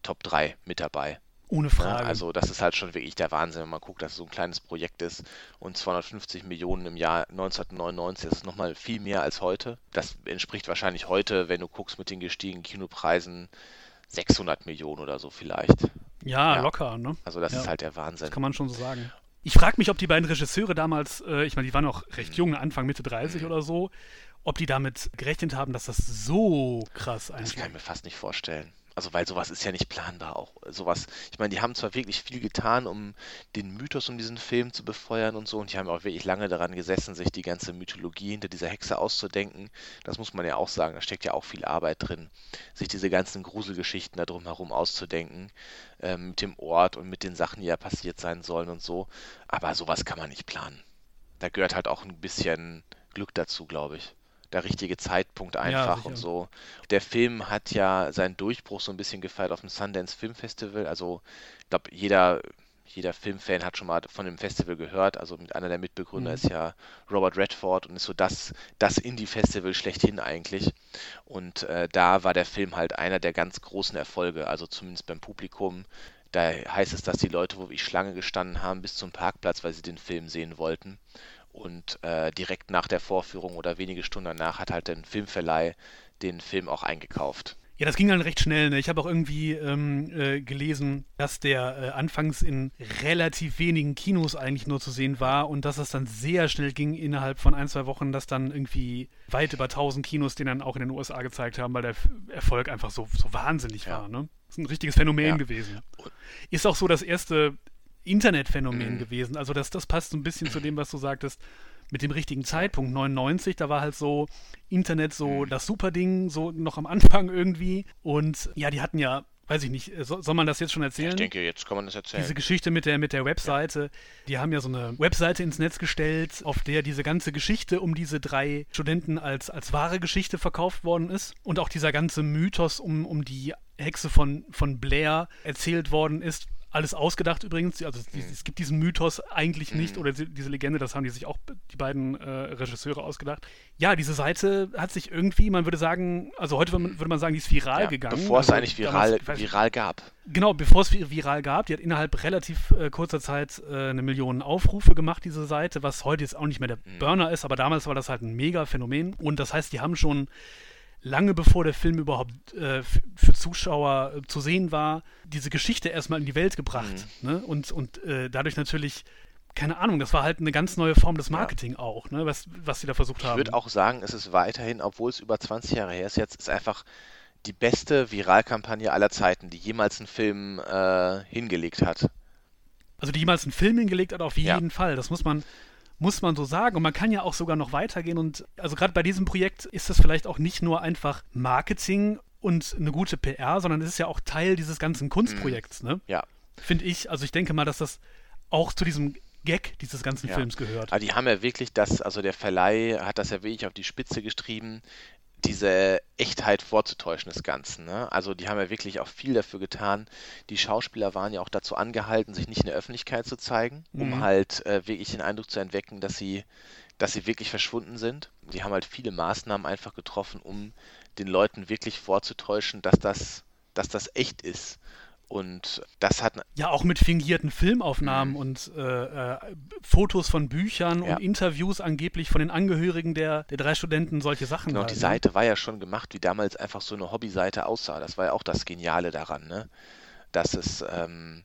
Top 3 mit dabei. Ohne Ne? Frage. Also das ist halt schon wirklich der Wahnsinn, wenn man guckt, dass es so ein kleines Projekt ist und 250 Millionen im Jahr 1999, das ist nochmal viel mehr als heute. Das entspricht wahrscheinlich heute, wenn du guckst mit den gestiegenen Kinopreisen, 600 Millionen oder so vielleicht. ja, ja. locker, ne? Also das Ja. ist halt der Wahnsinn. Das kann man schon so sagen. Ich frage mich, ob die beiden Regisseure damals, äh, ich meine, die waren noch recht jung, Anfang, Mitte 30 oder so, ob die damit gerechnet haben, dass das so krass Das kann ich mir fast nicht vorstellen. Also, weil sowas ist ja nicht planbar auch. Sowas, ich meine, die haben zwar wirklich viel getan, um den Mythos um diesen Film zu befeuern und so, und die haben auch wirklich lange daran gesessen, sich die ganze Mythologie hinter dieser Hexe auszudenken. Das muss man ja auch sagen, da steckt ja auch viel Arbeit drin, sich diese ganzen Gruselgeschichten da drumherum auszudenken, äh, mit dem Ort und mit den Sachen, die ja passiert sein sollen und so. Aber sowas kann man nicht planen. Da gehört halt auch ein bisschen Glück dazu, glaube ich der richtige Zeitpunkt einfach ja, und so. Der Film hat ja seinen Durchbruch so ein bisschen gefeiert auf dem Sundance Film Festival. Also, ich glaube, jeder, jeder Filmfan hat schon mal von dem Festival gehört. Also, mit einer der Mitbegründer mhm. ist ja Robert Redford und ist so das, das Indie-Festival schlechthin eigentlich. Und äh, da war der Film halt einer der ganz großen Erfolge, also zumindest beim Publikum. Da heißt es, dass die Leute, wo ich Schlange gestanden haben, bis zum Parkplatz, weil sie den Film sehen wollten. Und äh, direkt nach der Vorführung oder wenige Stunden danach hat halt der Filmverleih den Film auch eingekauft. Ja, das ging dann recht schnell. Ne? Ich habe auch irgendwie ähm, äh, gelesen, dass der äh, anfangs in relativ wenigen Kinos eigentlich nur zu sehen war und dass es dann sehr schnell ging innerhalb von ein, zwei Wochen, dass dann irgendwie weit über 1000 Kinos den dann auch in den USA gezeigt haben, weil der Erfolg einfach so, so wahnsinnig ja. war. Ne? Das ist ein richtiges Phänomen ja. gewesen. Ist auch so das erste Internetphänomen mhm. gewesen. Also das, das passt so ein bisschen zu dem, was du sagtest, mit dem richtigen Zeitpunkt. 99, da war halt so Internet so mhm. das Superding, so noch am Anfang irgendwie. Und ja, die hatten ja weiß ich nicht, so, soll man das jetzt schon erzählen? Ich denke, jetzt kann man das erzählen. Diese Geschichte mit der, mit der Webseite, ja. die haben ja so eine Webseite ins Netz gestellt, auf der diese ganze Geschichte um diese drei Studenten als, als wahre Geschichte verkauft worden ist und auch dieser ganze Mythos um, um die Hexe von, von Blair erzählt worden ist, alles ausgedacht übrigens. Also es, es gibt diesen Mythos eigentlich nicht mhm. oder diese Legende, das haben die sich auch die beiden äh, Regisseure ausgedacht. Ja, diese Seite hat sich irgendwie, man würde sagen, also heute würde man sagen, die ist viral ja, gegangen. Bevor also es eigentlich viral, damals, viral gab. Genau, bevor es viral gab. Die hat innerhalb relativ äh, kurzer Zeit äh, eine Million Aufrufe gemacht, diese Seite, was heute jetzt auch nicht mehr der mhm. Burner ist, aber damals war das halt ein mega Phänomen. Und das heißt, die haben schon lange bevor der Film überhaupt äh, für Zuschauer äh, zu sehen war, diese Geschichte erstmal in die Welt gebracht. Mhm. Ne? Und, und äh, dadurch natürlich, keine Ahnung, das war halt eine ganz neue Form des Marketing ja. auch, ne? was, was sie da versucht haben. Ich würde auch sagen, es ist weiterhin, obwohl es über 20 Jahre her ist, jetzt ist einfach die beste Viralkampagne aller Zeiten, die jemals ein Film äh, hingelegt hat. Also die jemals einen Film hingelegt hat, auf jeden ja. Fall. Das muss man, muss man so sagen. Und man kann ja auch sogar noch weitergehen. Und also gerade bei diesem Projekt ist das vielleicht auch nicht nur einfach Marketing und eine gute PR, sondern es ist ja auch Teil dieses ganzen Kunstprojekts, mhm. ne? Ja. Finde ich. Also ich denke mal, dass das auch zu diesem Gag dieses ganzen ja. Films gehört. Aber die haben ja wirklich das, also der Verleih hat das ja wirklich auf die Spitze getrieben diese Echtheit vorzutäuschen des Ganzen. Ne? Also die haben ja wirklich auch viel dafür getan. Die Schauspieler waren ja auch dazu angehalten, sich nicht in der Öffentlichkeit zu zeigen, um mhm. halt äh, wirklich den Eindruck zu entwecken, dass sie, dass sie wirklich verschwunden sind. Die haben halt viele Maßnahmen einfach getroffen, um den Leuten wirklich vorzutäuschen, dass das, dass das echt ist. Und das hat. Ja, auch mit fingierten Filmaufnahmen mhm. und äh, äh, Fotos von Büchern ja. und Interviews angeblich von den Angehörigen der, der drei Studenten, solche Sachen. Genau, halt, die ne? Seite war ja schon gemacht, wie damals einfach so eine Hobbyseite aussah. Das war ja auch das Geniale daran, ne? Dass es. Ähm,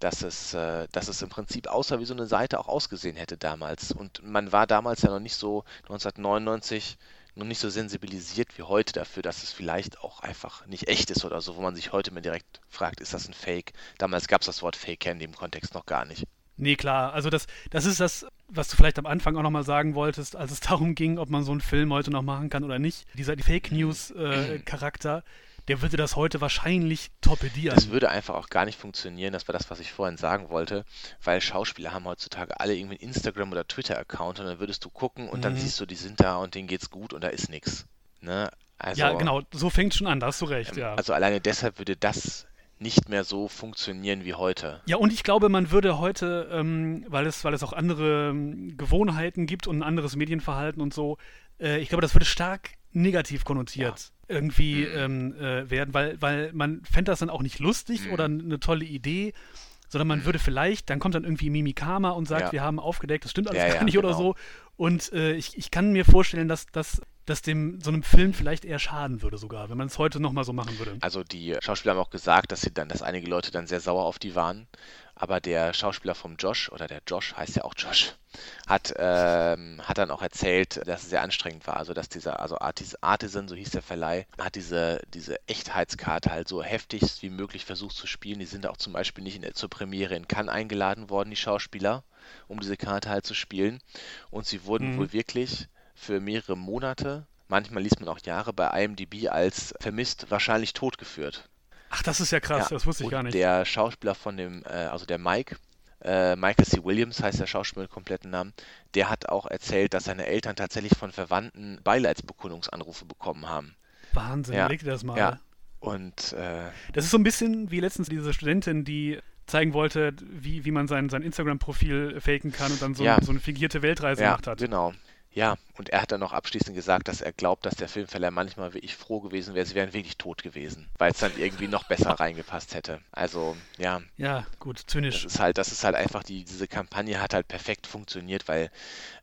dass es, äh, dass es im Prinzip aussah, wie so eine Seite auch ausgesehen hätte damals. Und man war damals ja noch nicht so 1999 noch nicht so sensibilisiert wie heute dafür, dass es vielleicht auch einfach nicht echt ist oder so, wo man sich heute mir direkt fragt, ist das ein Fake? Damals gab es das Wort Fake in dem Kontext noch gar nicht. Nee, klar. Also das, das ist das, was du vielleicht am Anfang auch nochmal sagen wolltest, als es (laughs) darum ging, ob man so einen Film heute noch machen kann oder nicht. Dieser Fake News-Charakter. Äh, (clears throat) der würde das heute wahrscheinlich torpedieren. Das würde einfach auch gar nicht funktionieren, das war das, was ich vorhin sagen wollte, weil Schauspieler haben heutzutage alle irgendwie einen Instagram- oder Twitter-Account und dann würdest du gucken und mhm. dann siehst du, die sind da und denen geht's gut und da ist nichts. Ne? Also, ja, genau, so fängt schon an, da hast du recht, ähm, ja. Also alleine deshalb würde das nicht mehr so funktionieren wie heute. Ja, und ich glaube, man würde heute, ähm, weil, es, weil es auch andere ähm, Gewohnheiten gibt und ein anderes Medienverhalten und so, äh, ich glaube, das würde stark negativ konnotiert. Ja irgendwie mhm. ähm, äh, werden, weil, weil man fände das dann auch nicht lustig mhm. oder eine tolle Idee, sondern man mhm. würde vielleicht, dann kommt dann irgendwie Mimikama und sagt, ja. wir haben aufgedeckt, das stimmt alles ja, gar nicht genau. oder so. Und äh, ich, ich kann mir vorstellen, dass das dass dem so einem Film vielleicht eher schaden würde sogar, wenn man es heute nochmal so machen würde. Also die Schauspieler haben auch gesagt, dass sie dann, dass einige Leute dann sehr sauer auf die waren, Aber der Schauspieler vom Josh, oder der Josh heißt ja auch Josh, hat, ähm, hat dann auch erzählt, dass es sehr anstrengend war. Also, dass dieser, also Artis, Artisan, so hieß der Verleih, hat diese, diese Echtheitskarte halt so heftig wie möglich versucht zu spielen. Die sind auch zum Beispiel nicht in, zur Premiere in Cannes eingeladen worden, die Schauspieler, um diese Karte halt zu spielen. Und sie wurden mhm. wohl wirklich für mehrere Monate, manchmal liest man auch Jahre, bei IMDb als vermisst, wahrscheinlich totgeführt. Ach, das ist ja krass, ja. das wusste ich und gar nicht. Der Schauspieler von dem, äh, also der Mike, äh, Michael C. Williams heißt der Schauspieler mit kompletten Namen, der hat auch erzählt, dass seine Eltern tatsächlich von Verwandten Beileidsbekundungsanrufe bekommen haben. Wahnsinn, ja. leg dir das mal. Ja. Und äh, das ist so ein bisschen wie letztens diese Studentin, die zeigen wollte, wie, wie man sein, sein Instagram-Profil faken kann und dann so, ja. so eine fingierte Weltreise ja, gemacht hat. Genau. Ja, und er hat dann noch abschließend gesagt, dass er glaubt, dass der Filmverleih manchmal wirklich froh gewesen wäre, sie wären wirklich tot gewesen, weil es dann irgendwie noch besser reingepasst hätte. Also, ja. Ja, gut, zynisch. Das ist halt, das ist halt einfach, die, diese Kampagne hat halt perfekt funktioniert, weil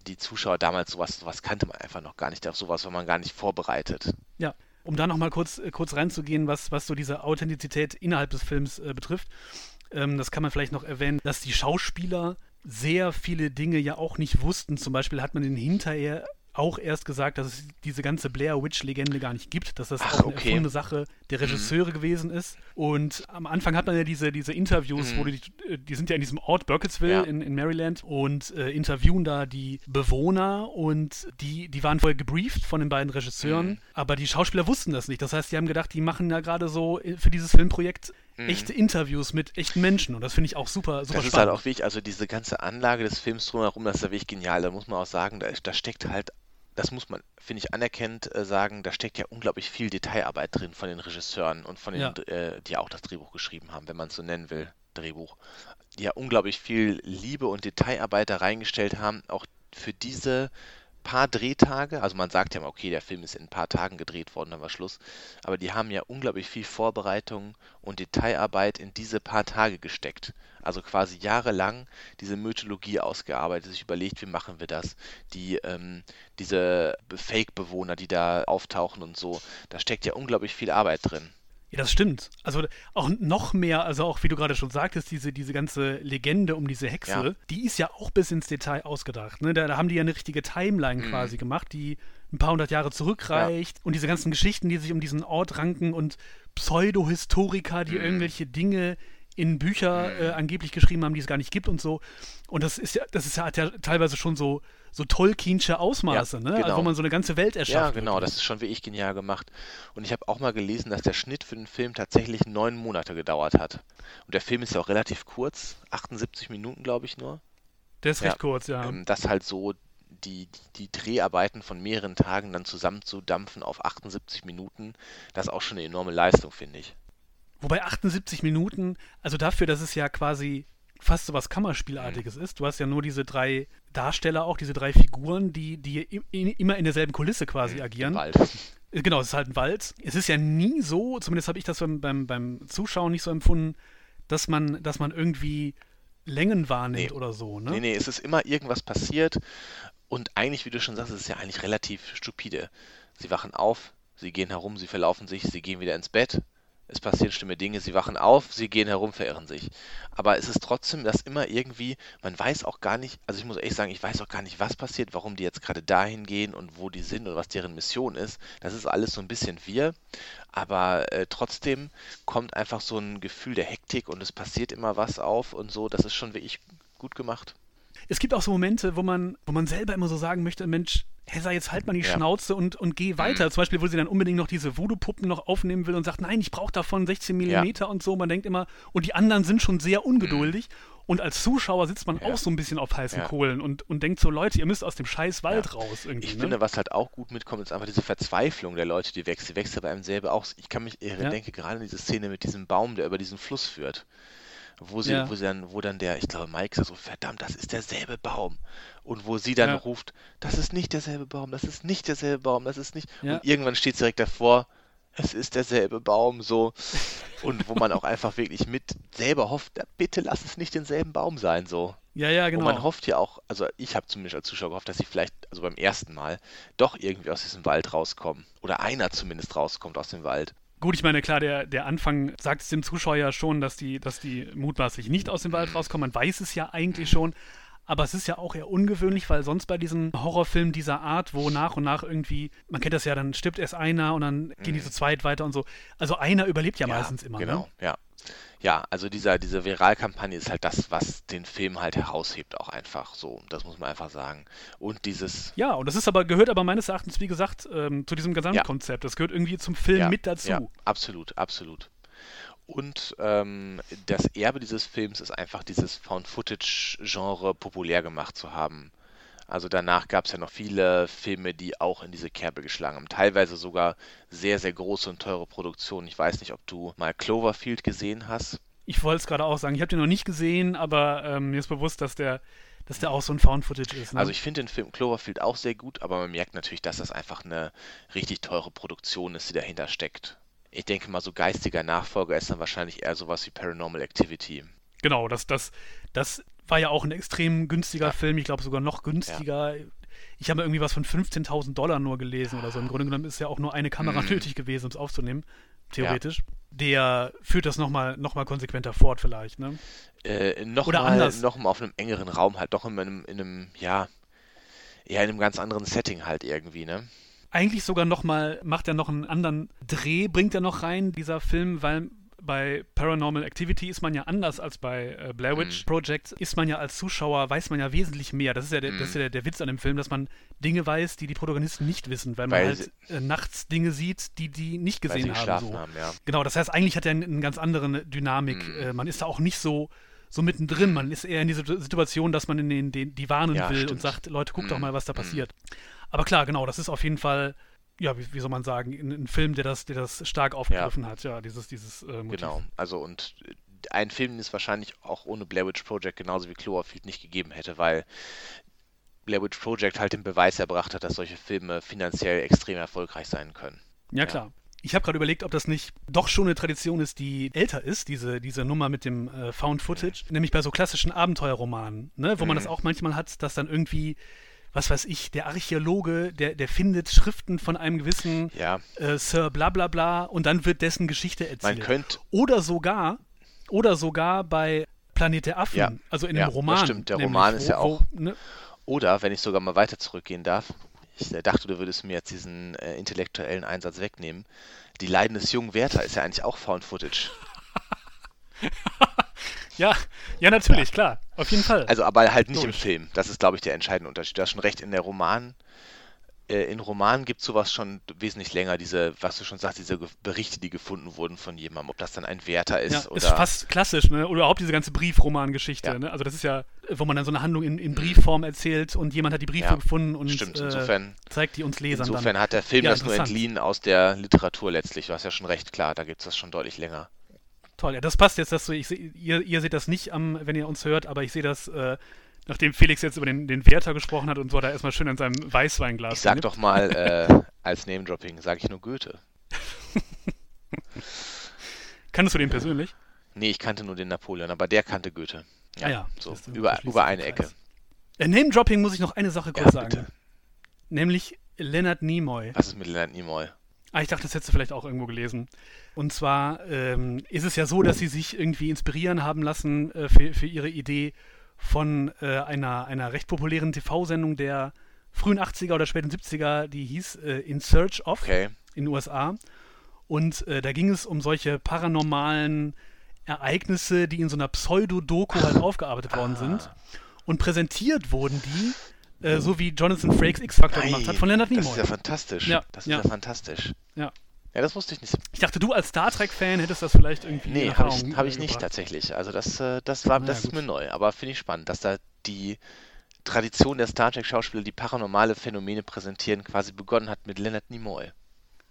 die Zuschauer damals sowas, sowas kannte man einfach noch gar nicht. Auf sowas war man gar nicht vorbereitet. Ja, um da nochmal kurz, äh, kurz reinzugehen, was, was so diese Authentizität innerhalb des Films äh, betrifft. Ähm, das kann man vielleicht noch erwähnen, dass die Schauspieler sehr viele Dinge ja auch nicht wussten. Zum Beispiel hat man den hinterher auch erst gesagt, dass es diese ganze Blair Witch-Legende gar nicht gibt, dass das Ach, auch eine okay. erfundene Sache der mhm. Regisseure mhm. gewesen ist. Und am Anfang hat man ja diese, diese Interviews, mhm. wo die, die sind ja in diesem Ort Burkittsville ja. in, in Maryland und äh, interviewen da die Bewohner und die, die waren vorher gebrieft von den beiden Regisseuren, mhm. aber die Schauspieler wussten das nicht. Das heißt, die haben gedacht, die machen ja gerade so äh, für dieses Filmprojekt mhm. echte Interviews mit echten Menschen und das finde ich auch super, super das spannend. Das ist halt auch wichtig, also diese ganze Anlage des Films drumherum, das ist ja wirklich genial. Da muss man auch sagen, da, da steckt halt das muss man, finde ich, anerkennt äh, sagen, da steckt ja unglaublich viel Detailarbeit drin von den Regisseuren und von den, ja. äh, die auch das Drehbuch geschrieben haben, wenn man es so nennen will, Drehbuch. Die ja unglaublich viel Liebe und Detailarbeit da reingestellt haben, auch für diese paar Drehtage, also man sagt ja mal, okay, der Film ist in ein paar Tagen gedreht worden, dann war Schluss, aber die haben ja unglaublich viel Vorbereitung und Detailarbeit in diese paar Tage gesteckt. Also quasi jahrelang diese Mythologie ausgearbeitet, sich überlegt, wie machen wir das, die, ähm, diese Fake-Bewohner, die da auftauchen und so, da steckt ja unglaublich viel Arbeit drin. Ja, das stimmt. Also auch noch mehr, also auch wie du gerade schon sagtest, diese, diese ganze Legende um diese Hexe, ja. die ist ja auch bis ins Detail ausgedacht. Ne? Da, da haben die ja eine richtige Timeline mhm. quasi gemacht, die ein paar hundert Jahre zurückreicht. Ja. Und diese ganzen Geschichten, die sich um diesen Ort ranken und Pseudo-Historiker, die mhm. irgendwelche Dinge in Bücher mhm. äh, angeblich geschrieben haben, die es gar nicht gibt und so. Und das ist ja, das ist ja, hat ja teilweise schon so, so Tolkiensche Ausmaße, ja, ne? Also, genau. Also, wo man so eine ganze Welt erschafft. Ja, genau, das ist schon wirklich genial gemacht. Und ich habe auch mal gelesen, dass der Schnitt für den Film tatsächlich neun Monate gedauert hat. Und der Film ist ja auch relativ kurz, 78 Minuten, glaube ich, nur. Der ist ja, recht kurz, ja. Ähm, das halt so die, die Dreharbeiten von mehreren Tagen dann zusammenzudampfen auf 78 Minuten, das ist auch schon eine enorme Leistung, finde ich. Wobei 78 Minuten, also dafür, dass es ja quasi fast so was Kammerspielartiges mhm. ist. Du hast ja nur diese drei Darsteller auch, diese drei Figuren, die, die immer in derselben Kulisse quasi mhm, agieren. Wald. Äh, genau, es ist halt ein Wald. Es ist ja nie so, zumindest habe ich das beim, beim, beim Zuschauen nicht so empfunden, dass man, dass man irgendwie Längen wahrnimmt nee. oder so, ne? Nee, nee, es ist immer irgendwas passiert und eigentlich, wie du schon sagst, ist es ja eigentlich relativ stupide. Sie wachen auf, sie gehen herum, sie verlaufen sich, sie gehen wieder ins Bett, es passieren schlimme Dinge, sie wachen auf, sie gehen herum, verirren sich. Aber es ist trotzdem, dass immer irgendwie, man weiß auch gar nicht, also ich muss ehrlich sagen, ich weiß auch gar nicht, was passiert, warum die jetzt gerade dahin gehen und wo die sind und was deren Mission ist. Das ist alles so ein bisschen wir, aber äh, trotzdem kommt einfach so ein Gefühl der Hektik und es passiert immer was auf und so, das ist schon wirklich gut gemacht. Es gibt auch so Momente, wo man, wo man selber immer so sagen möchte, Mensch, Hessa, jetzt halt mal die ja. Schnauze und, und geh weiter. Mhm. Zum Beispiel, wo sie dann unbedingt noch diese Voodoo-Puppen noch aufnehmen will und sagt, nein, ich brauche davon 16 mm ja. und so. Man denkt immer, und die anderen sind schon sehr ungeduldig. Mhm. Und als Zuschauer sitzt man ja. auch so ein bisschen auf heißen Kohlen und, und denkt so, Leute, ihr müsst aus dem scheiß Wald raus. Irgendwie, ich ne? finde, was halt auch gut mitkommt, ist einfach diese Verzweiflung der Leute, die wächst. Die wächst ja bei einem selber auch. Ich kann mich, ich denke gerade an diese Szene mit diesem Baum, der über diesen Fluss führt wo sie, ja. wo sie dann, wo dann der, ich glaube, Mike sagt so, verdammt, das ist derselbe Baum. Und wo sie dann ja. ruft, das ist nicht derselbe Baum, das ist nicht derselbe Baum, das ist nicht. Ja. Und irgendwann steht sie direkt davor, es ist derselbe Baum, so. Und wo man auch einfach wirklich mit selber hofft, bitte lass es nicht denselben Baum sein, so. Ja, ja, genau. Und man hofft ja auch, also ich habe zumindest als Zuschauer gehofft, dass sie vielleicht, also beim ersten Mal, doch irgendwie aus diesem Wald rauskommen. Oder einer zumindest rauskommt aus dem Wald. Gut, ich meine, klar, der, der Anfang sagt es dem Zuschauer ja schon, dass die, dass die mutmaßlich nicht aus dem Wald rauskommen. Man weiß es ja eigentlich schon. Aber es ist ja auch eher ungewöhnlich, weil sonst bei diesen Horrorfilmen dieser Art, wo nach und nach irgendwie, man kennt das ja, dann stirbt erst einer und dann gehen die zu zweit weiter und so. Also einer überlebt ja, Ja, meistens immer. genau, Ne? ja. Ja, also dieser, diese Viralkampagne ist halt das, was den Film halt heraushebt, auch einfach so. Das muss man einfach sagen. Und dieses, Ja, und das ist aber, gehört aber meines Erachtens, wie gesagt, ähm, zu diesem Gesamtkonzept. Das gehört irgendwie zum Film ja, mit dazu. ja, absolut, absolut. Und ähm, das Erbe dieses Films ist einfach dieses Found-Footage-Genre populär gemacht zu haben. Also danach gab es ja noch viele Filme, die auch in diese Kerbe geschlagen haben. Teilweise sogar sehr, sehr große und teure Produktionen. Ich weiß nicht, ob du mal Cloverfield gesehen hast. Ich wollte es gerade auch sagen, ich habe den noch nicht gesehen, aber ähm, mir ist bewusst, dass der, dass der auch so ein Found-Footage ist. Ne? Also ich finde den Film Cloverfield auch sehr gut, aber man merkt natürlich, dass das einfach eine richtig teure Produktion ist, die dahinter steckt. Ich denke mal, so geistiger Nachfolger ist dann wahrscheinlich eher sowas wie Paranormal Activity. Genau, das, das, das war ja auch ein extrem günstiger Ja. Film, ich glaube sogar noch günstiger. Ich habe irgendwie was von 15.000 Dollar nur gelesen oder so. Im Grunde genommen ist ja auch nur eine Kamera Mhm. nötig gewesen, um es aufzunehmen, theoretisch. Der führt das nochmal noch mal konsequenter fort vielleicht, ne? Äh, noch Oder mal, anders. noch mal auf einem engeren Raum halt, doch in einem, in einem, ja, eher in einem ganz anderen Setting halt irgendwie, ne? Eigentlich sogar nochmal, macht er noch einen anderen Dreh, bringt er noch rein, dieser Film, weil bei Paranormal Activity ist man ja anders als bei äh, Blair Witch Mhm. Project, ist man ja als Zuschauer, weiß man ja wesentlich mehr. Das ist ja, der, das Mhm. ist ja der, der Witz an dem Film, dass man Dinge weiß, die die Protagonisten nicht wissen, weil man Weil halt äh, nachts Dinge sieht, die die nicht gesehen haben. So. haben, ja. Genau, das heißt, eigentlich hat er eine, eine ganz andere Dynamik. Mhm. Äh, man ist da auch nicht so, so mittendrin. Man ist eher in dieser Situation, dass man in den, den die warnen Ja, will und stimmt. sagt, Leute, guckt doch Mhm. mal, was da Mhm. passiert. Aber klar, genau, das ist auf jeden Fall, ja, wie, wie soll man sagen, ein, Film, der das, der das stark aufgegriffen hat, ja, dieses, dieses äh, Motiv. Genau. Also und äh, ein Film, den es wahrscheinlich auch ohne Blair Witch Project genauso wie Cloverfield nicht gegeben hätte, weil Blair Witch Project halt den Beweis erbracht hat, dass solche Filme finanziell extrem erfolgreich sein können. Ja, Ja. klar. Ich habe gerade überlegt, ob das nicht doch schon eine Tradition ist, die älter ist, diese, diese Nummer mit dem äh, Found Footage, nämlich bei so klassischen Abenteuerromanen, ne, wo man Mhm. das auch manchmal hat, dass dann irgendwie, was weiß ich, der Archäologe, der, der findet Schriften von einem gewissen Ja, äh, Sir bla bla bla und dann wird dessen Geschichte man erzählt. könnte, Oder sogar, oder sogar bei Planet der Affen, Ja, also in ja, einem das Roman. stimmt, der nämlich, Roman ist wo, ja auch- Wo, ne, oder wenn ich sogar mal weiter zurückgehen darf, ich äh, dachte, du würdest mir jetzt diesen äh, intellektuellen Einsatz wegnehmen. Die Leiden des jungen Werther ist ja eigentlich auch Found Footage. (laughs) ja, ja, natürlich, klar, auf jeden Fall. Also aber halt nicht Logisch. im Film. Das ist, glaube ich, der entscheidende Unterschied. Du hast schon recht, in der Roman, äh, in Romanen gibt es sowas schon wesentlich länger, diese, was du schon sagst, diese Berichte, die gefunden wurden von jemandem, ob das dann ein Wärter ist Ja, oder. ist fast klassisch, ne? Oder überhaupt diese ganze Briefroman-Geschichte, Ja. ne? Also das ist ja, wo man dann so eine Handlung in, in Briefform erzählt und jemand hat die Briefe Ja, gefunden und Stimmt, äh, insofern, zeigt die uns Lesern insofern dann. hat der Film Ja, das nur entliehen aus der Literatur letztlich. Du hast ja schon recht, klar, da gibt es das schon deutlich länger. Toll, ja, das passt jetzt, dass du, ich ihr, ihr seht das nicht, am, wenn ihr uns hört, aber ich sehe das, äh, nachdem Felix jetzt über den, den Werther gesprochen hat und so, da erstmal schön in seinem Weißweinglas. Ich sag doch mal, äh, (laughs) als Name-Dropping sage ich nur Goethe. (laughs) Kannst du den persönlich? Nee, ich kannte nur den Napoleon, aber der kannte Goethe. Ah ja, so, über, über eine Ecke. Äh, Name-Dropping muss ich noch eine Sache kurz Ja, sagen. Nämlich Leonard Nimoy. Was ist mit Leonard Nimoy? Ah, ich dachte, das hättest du vielleicht auch irgendwo gelesen. Und zwar ähm, ist es ja so, dass sie sich irgendwie inspirieren haben lassen äh, für, für ihre Idee von äh, einer, einer recht populären TV-Sendung der frühen 80er oder späten 70er, die hieß äh, In Search of Okay. in den USA. Und äh, da ging es um solche paranormalen Ereignisse, die in so einer Pseudo-Doku halt aufgearbeitet worden sind. Und präsentiert wurden die, äh, so wie Jonathan Frakes X-Factor gemacht hat, von Leonard das Nimoy. ist ja fantastisch. Ja, das ist ja. ja, fantastisch. Ja. Ja, das wusste ich nicht. Ich dachte, du als Star Trek-Fan hättest das vielleicht irgendwie Nee, habe ich, hab ich nicht tatsächlich. Also das, äh, das war, Na das ist gut. mir neu. Aber finde ich spannend, dass da die Tradition der Star Trek-Schauspieler, die paranormale Phänomene präsentieren, quasi begonnen hat mit Leonard Nimoy.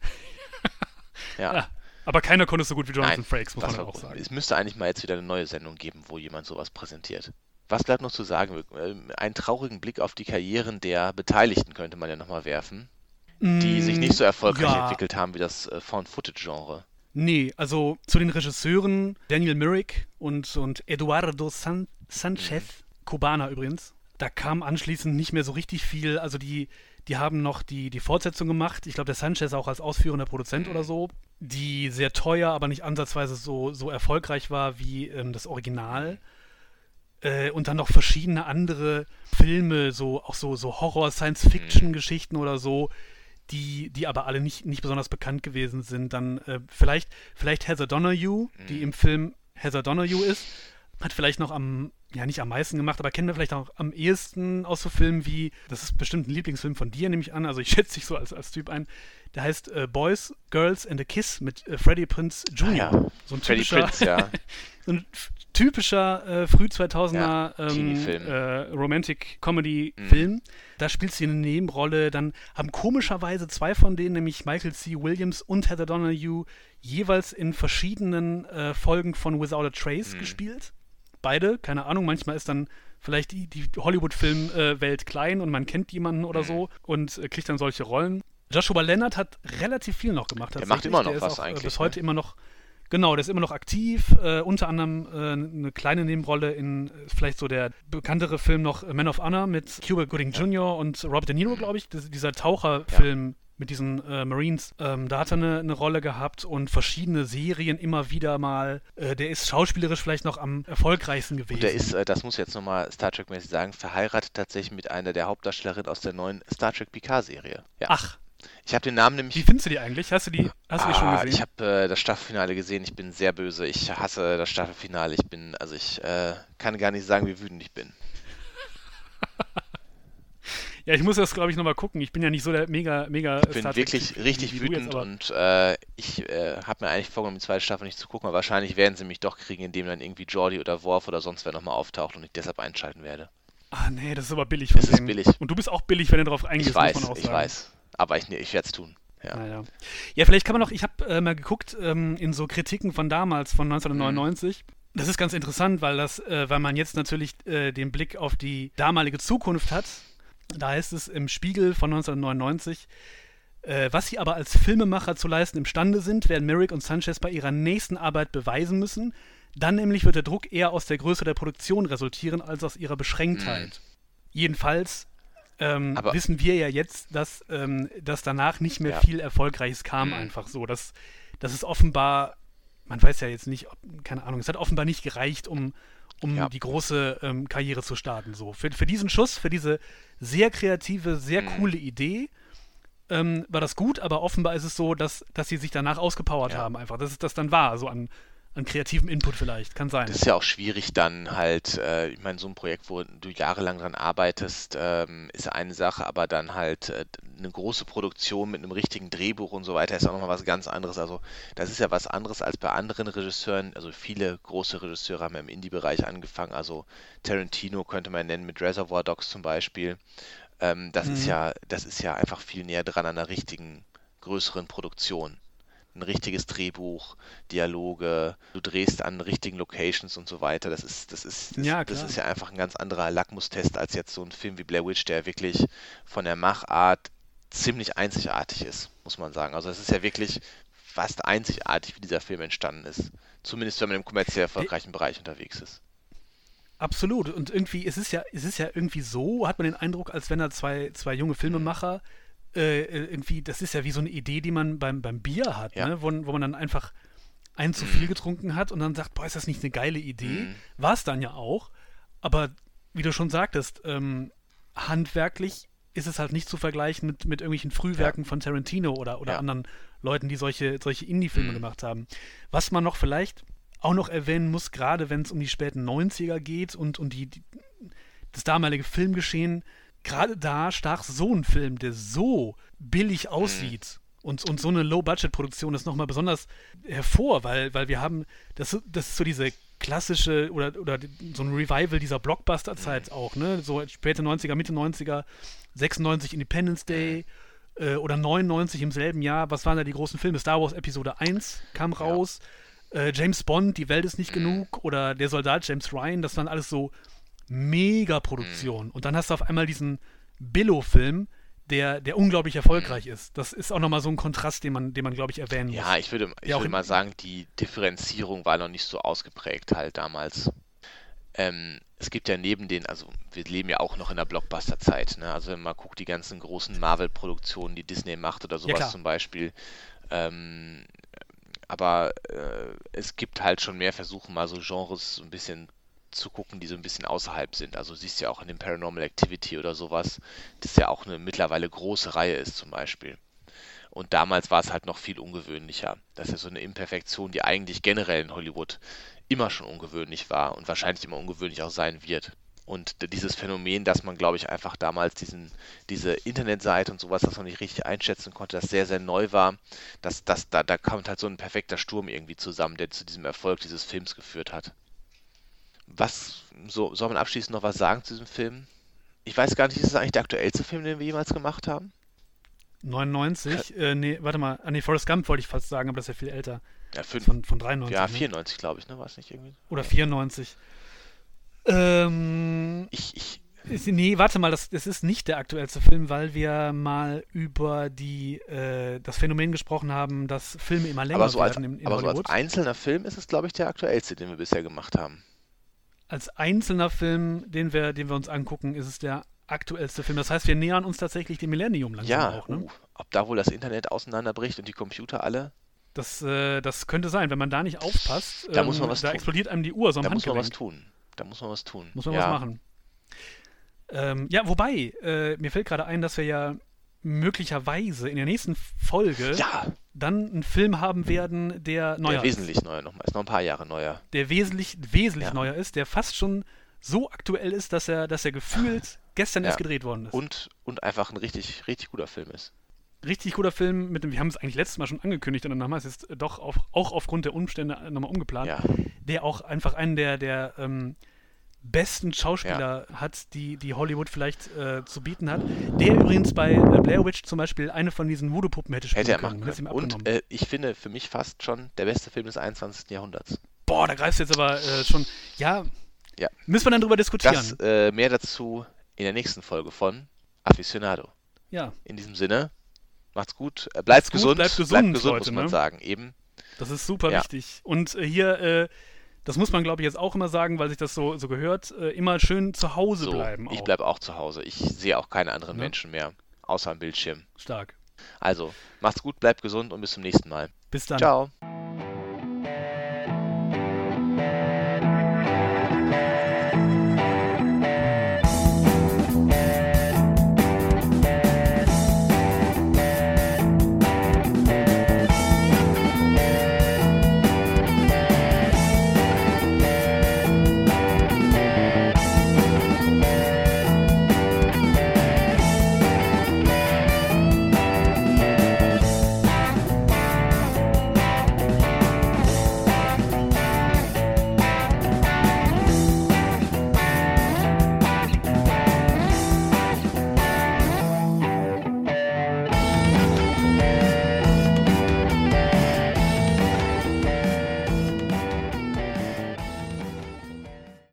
(laughs) Ja, Ja, aber keiner konnte es so gut wie Jonathan Nein, Frakes, muss das man auch sagen. Es müsste eigentlich mal jetzt wieder eine neue Sendung geben, wo jemand sowas präsentiert. Was bleibt noch zu sagen? Ähm, Einen traurigen Blick auf die Karrieren der Beteiligten könnte man ja nochmal werfen, die sich nicht so erfolgreich Mm, ja. entwickelt haben wie das äh, Found-Footage-Genre. Nee, also zu den Regisseuren Daniel Myrick und, und Eduardo San Sanchez, Kubaner übrigens, da kam anschließend nicht mehr so richtig viel. Also die, Die haben noch die, die Fortsetzung gemacht. Ich glaube, der Sanchez auch als ausführender Produzent oder so, die sehr teuer, aber nicht ansatzweise so, so erfolgreich war wie ähm, das Original. Äh, und dann noch verschiedene andere Filme, so auch so, so Horror-Science-Fiction-Geschichten oder so, die, die aber alle nicht, nicht besonders bekannt gewesen sind. Dann äh, vielleicht, vielleicht Heather Donahue, die im Film Heather Donahue ist, hat vielleicht noch am, ja nicht am meisten gemacht, aber kennen wir vielleicht auch am ehesten aus so Filmen wie, das ist bestimmt ein Lieblingsfilm von dir, nehme ich an, also ich (laughs) schätze dich so als, als Typ ein, der heißt äh, Boys, Girls and a Kiss mit äh, Freddie Prince Jr. Ah, ja. So ein typischer, Prince, ja. (laughs) so ein typischer äh, früh 2000er Ja, ähm, äh, Romantic Comedy Film. Da spielt sie eine Nebenrolle. Dann haben komischerweise zwei von denen, nämlich Michael C. Williams und Heather Donahue, jeweils in verschiedenen äh, Folgen von Without a Trace gespielt. Beide, keine Ahnung, manchmal ist dann vielleicht die, die Hollywood-Film-Welt klein und man kennt jemanden oder so und äh, kriegt dann solche Rollen. Joshua Leonard hat relativ viel noch gemacht. Der macht immer noch Der ist was auch, äh, eigentlich, Bis ne? heute immer noch Genau, der ist immer noch aktiv. Äh, unter anderem äh, eine kleine Nebenrolle in äh, vielleicht so der bekanntere Film noch Man of Honor mit Cuba Gooding Jr. und Robert De Niro, glaube ich. Das, dieser Taucherfilm mit diesen äh, Marines. Ähm, da hat er eine, eine Rolle gehabt und verschiedene Serien immer wieder mal. Äh, der ist schauspielerisch vielleicht noch am erfolgreichsten gewesen. Und der ist, äh, das muss ich jetzt nochmal Star Trek-mäßig sagen, verheiratet tatsächlich mit einer der Hauptdarstellerinnen aus der neuen Star Trek Picard-Serie. Ja. Ach, Ich habe den Namen nämlich. wie findest du die eigentlich? Hast du die, hast du die schon Ah, gesehen? ich habe äh, das Staffelfinale gesehen. Ich bin sehr böse. Ich hasse das Staffelfinale. Ich bin, also ich äh, kann gar nicht sagen, wie wütend ich bin. Ja, ich muss das, glaube ich, nochmal gucken. Ich bin ja nicht so der mega, mega Ich bin wirklich richtig jetzt, wütend aber- und äh, ich äh, habe mir eigentlich vorgenommen, die zweite Staffel nicht zu gucken, aber wahrscheinlich werden sie mich doch kriegen, indem dann irgendwie Jordi oder Worf oder sonst wer nochmal auftaucht und ich deshalb einschalten werde. Ah, nee, das ist aber billig von Es ist billig. Und du bist auch billig, wenn du darauf eingehst, Ich weiß, muss man auch ich sagen. weiß. Aber ich, nee, ich werde es tun. Ja. Naja. Ja, vielleicht kann man noch, ich habe äh, mal geguckt ähm, in so Kritiken von damals, von 1999. Das ist ganz interessant, weil das, äh, weil man jetzt natürlich äh, den Blick auf die damalige Zukunft hat. Da heißt es im Spiegel von 1999, äh, was sie aber als Filmemacher zu leisten imstande sind, werden Merrick und Sanchez bei ihrer nächsten Arbeit beweisen müssen. Dann nämlich wird der Druck eher aus der Größe der Produktion resultieren als aus ihrer Beschränktheit. Jedenfalls ähm, Aber- wissen wir ja jetzt, dass, ähm, dass danach nicht mehr Ja. viel Erfolgreiches kam, Mhm. einfach so. Das, das ist offenbar, man weiß ja jetzt nicht, ob, keine Ahnung, es hat offenbar nicht gereicht, um, um Ja. die große ähm, Karriere zu starten. So. Für, für diesen Schuss, für diese sehr kreative, sehr Mhm. coole Idee, ähm, war das gut, aber offenbar ist es so, dass, dass sie sich danach ausgepowert Ja. haben, einfach. Dass es das dann war, so an, an kreativem Input vielleicht. Kann sein. Das ist ja auch schwierig dann halt, äh, ich meine, so ein Projekt, wo du jahrelang dran arbeitest, ähm, ist eine Sache, aber dann halt äh, eine große Produktion mit einem richtigen Drehbuch und so weiter ist auch nochmal was ganz anderes. Also das ist ja was anderes als bei anderen Regisseuren. Also viele große Regisseure haben ja im Indie-Bereich angefangen. Also Tarantino könnte man nennen mit Reservoir Dogs zum Beispiel. Ähm, das ist Mhm. ja, das ist ja einfach viel näher dran an einer richtigen, größeren Produktion. Ein richtiges Drehbuch, Dialoge, du drehst an richtigen Locations und so weiter. Das ist, das ist, das, Ja, das ist ja einfach ein ganz anderer Lackmustest als jetzt so ein Film wie Blair Witch, der wirklich von der Machart ziemlich einzigartig ist, muss man sagen. Also es ist ja wirklich fast einzigartig, wie dieser Film entstanden ist. Zumindest wenn man im kommerziell erfolgreichen Bereich unterwegs ist. Absolut. Und irgendwie, es ist ja, es ist ja irgendwie so, hat man den Eindruck, als wenn da zwei, zwei junge Filmemacher äh, äh, irgendwie, das ist ja wie so eine Idee, die man beim, beim Bier hat, Ja. ne? wo, wo man dann einfach ein zu viel getrunken hat und dann sagt, boah, ist das nicht eine geile Idee? Mhm. War es dann ja auch. Aber wie du schon sagtest, ähm, handwerklich ist es halt nicht zu vergleichen mit, mit irgendwelchen Frühwerken von Tarantino oder, oder Ja. anderen Leuten, die solche, solche Indie-Filme Mhm. gemacht haben. Was man noch vielleicht auch noch erwähnen muss, gerade wenn es um die späten 90er geht und, und die, die, das damalige Filmgeschehen, gerade da stach so ein Film, der so billig aussieht und, und so eine Low-Budget-Produktion ist nochmal besonders hervor, weil, weil wir haben, das, das ist so diese klassische oder, oder so ein Revival dieser Blockbuster-Zeit auch, ne? So späte 90er, Mitte 90er, 96 Independence Day äh, oder 99 im selben Jahr. Was waren da die großen Filme? Star Wars Episode 1 kam raus. Äh, James Bond, Die Welt ist nicht genug oder Der Soldat James Ryan, das waren alles so Mega-Produktionen. Und dann hast du auf einmal diesen Billo-Film, der, der unglaublich erfolgreich ist. Das ist auch nochmal so ein Kontrast, den man, den man glaube ich, erwähnen muss. Ja, ich würde, ich Ja, würde mal sagen, die Differenzierung war noch nicht so ausgeprägt halt damals. ähm, es gibt ja neben den, also wir leben ja auch noch in der Blockbuster-Zeit, ne? Also wenn man guckt, die ganzen großen Marvel-Produktionen, die Disney macht oder sowas klar. zum Beispiel. Ähm, aber äh, es gibt halt schon mehr Versuche, mal so Genres so ein bisschen zu gucken, die so ein bisschen außerhalb sind. Also siehst du ja auch in dem Paranormal Activity oder sowas, das ja auch eine mittlerweile große Reihe ist zum Beispiel. Und damals war es halt noch viel ungewöhnlicher. Das ist ja so eine Imperfektion, die eigentlich generell in Hollywood immer schon ungewöhnlich war und wahrscheinlich immer ungewöhnlich auch sein wird. Und dieses Phänomen, dass man, glaube ich, einfach damals diesen, diese Internetseite und sowas, das man nicht richtig einschätzen konnte, das sehr, sehr neu war, dass, dass da, da kommt halt so ein perfekter Sturm irgendwie zusammen, der zu diesem Erfolg dieses Films geführt hat. Was, so, soll man abschließend noch was sagen zu diesem Film? Ich weiß gar nicht, ist es eigentlich der aktuellste Film, den wir jemals gemacht haben? 99, äh, nee, warte mal, ah, nee, Forrest Gump wollte ich fast sagen, aber das ist ja viel älter. Ja, fünf, Von, von 93. ja ne? 94, glaube ich, ne? War es nicht irgendwie? Oder Ja. 94. Ähm, Ich, ich, ist, nee, warte mal, das, das ist nicht der aktuellste Film, weil wir mal über die, äh, das Phänomen gesprochen haben, dass Filme immer länger aber so als, werden in, in aber so als Hollywood. einzelner Film ist es, glaube ich, der aktuellste, den wir bisher gemacht haben. Als einzelner Film, den wir, den wir uns angucken, ist es der aktuellste Film. Das heißt, wir nähern uns tatsächlich dem Millennium langsam Ja, auch. Ne? uh, ob da wohl das Internet auseinanderbricht und die Computer alle? Das, äh, das könnte sein, wenn man da nicht aufpasst. Da muss man was da tun. explodiert einem die Uhr so Da muss man was Handgelenk. tun. Da muss man was tun. Muss man ja. was machen. Ähm, ja, wobei, äh, mir fällt gerade ein, dass wir ja möglicherweise in der nächsten Folge Ja, dann einen Film haben werden, der neuer der wesentlich neuer nochmal. Ist noch ein paar Jahre neuer. ist. Der wesentlich, wesentlich Ja. neuer ist, der fast schon so aktuell ist, dass er, dass er gefühlt (laughs) gestern Ja. erst gedreht worden ist. Und, und einfach ein richtig, richtig guter Film ist. richtig guter Film mit dem, wir haben es eigentlich letztes Mal schon angekündigt und dann haben wir es jetzt doch auf, auch aufgrund der Umstände nochmal umgeplant, der auch einfach einen der, der ähm, besten Schauspieler hat, die, die Hollywood vielleicht äh, zu bieten hat. Der übrigens bei äh, Blair Witch zum Beispiel eine von diesen Voodoo-Puppen hätte spielen hätte er können. können. Und äh, ich finde für mich fast schon der beste Film des 21. Jahrhunderts. Boah, da greifst du jetzt aber äh, schon. Ja, Ja. müssen wir dann drüber diskutieren. Das äh, mehr dazu in der nächsten Folge von Aficionado. ja, In diesem Sinne, macht's gut, äh, bleibt gut, gesund, bleibt gesund, muss Leute, man ne? sagen. Eben. das ist super Ja. wichtig. Und hier, das muss man glaube ich jetzt auch immer sagen, weil sich das so, so gehört, äh, immer schön zu Hause So, bleiben. ich auch. bleibe auch zu Hause. Ich sehe auch keine anderen Ne? Menschen mehr, außer am Bildschirm. Stark. Also, macht's gut, bleibt gesund und bis zum nächsten Mal. Bis dann. Ciao.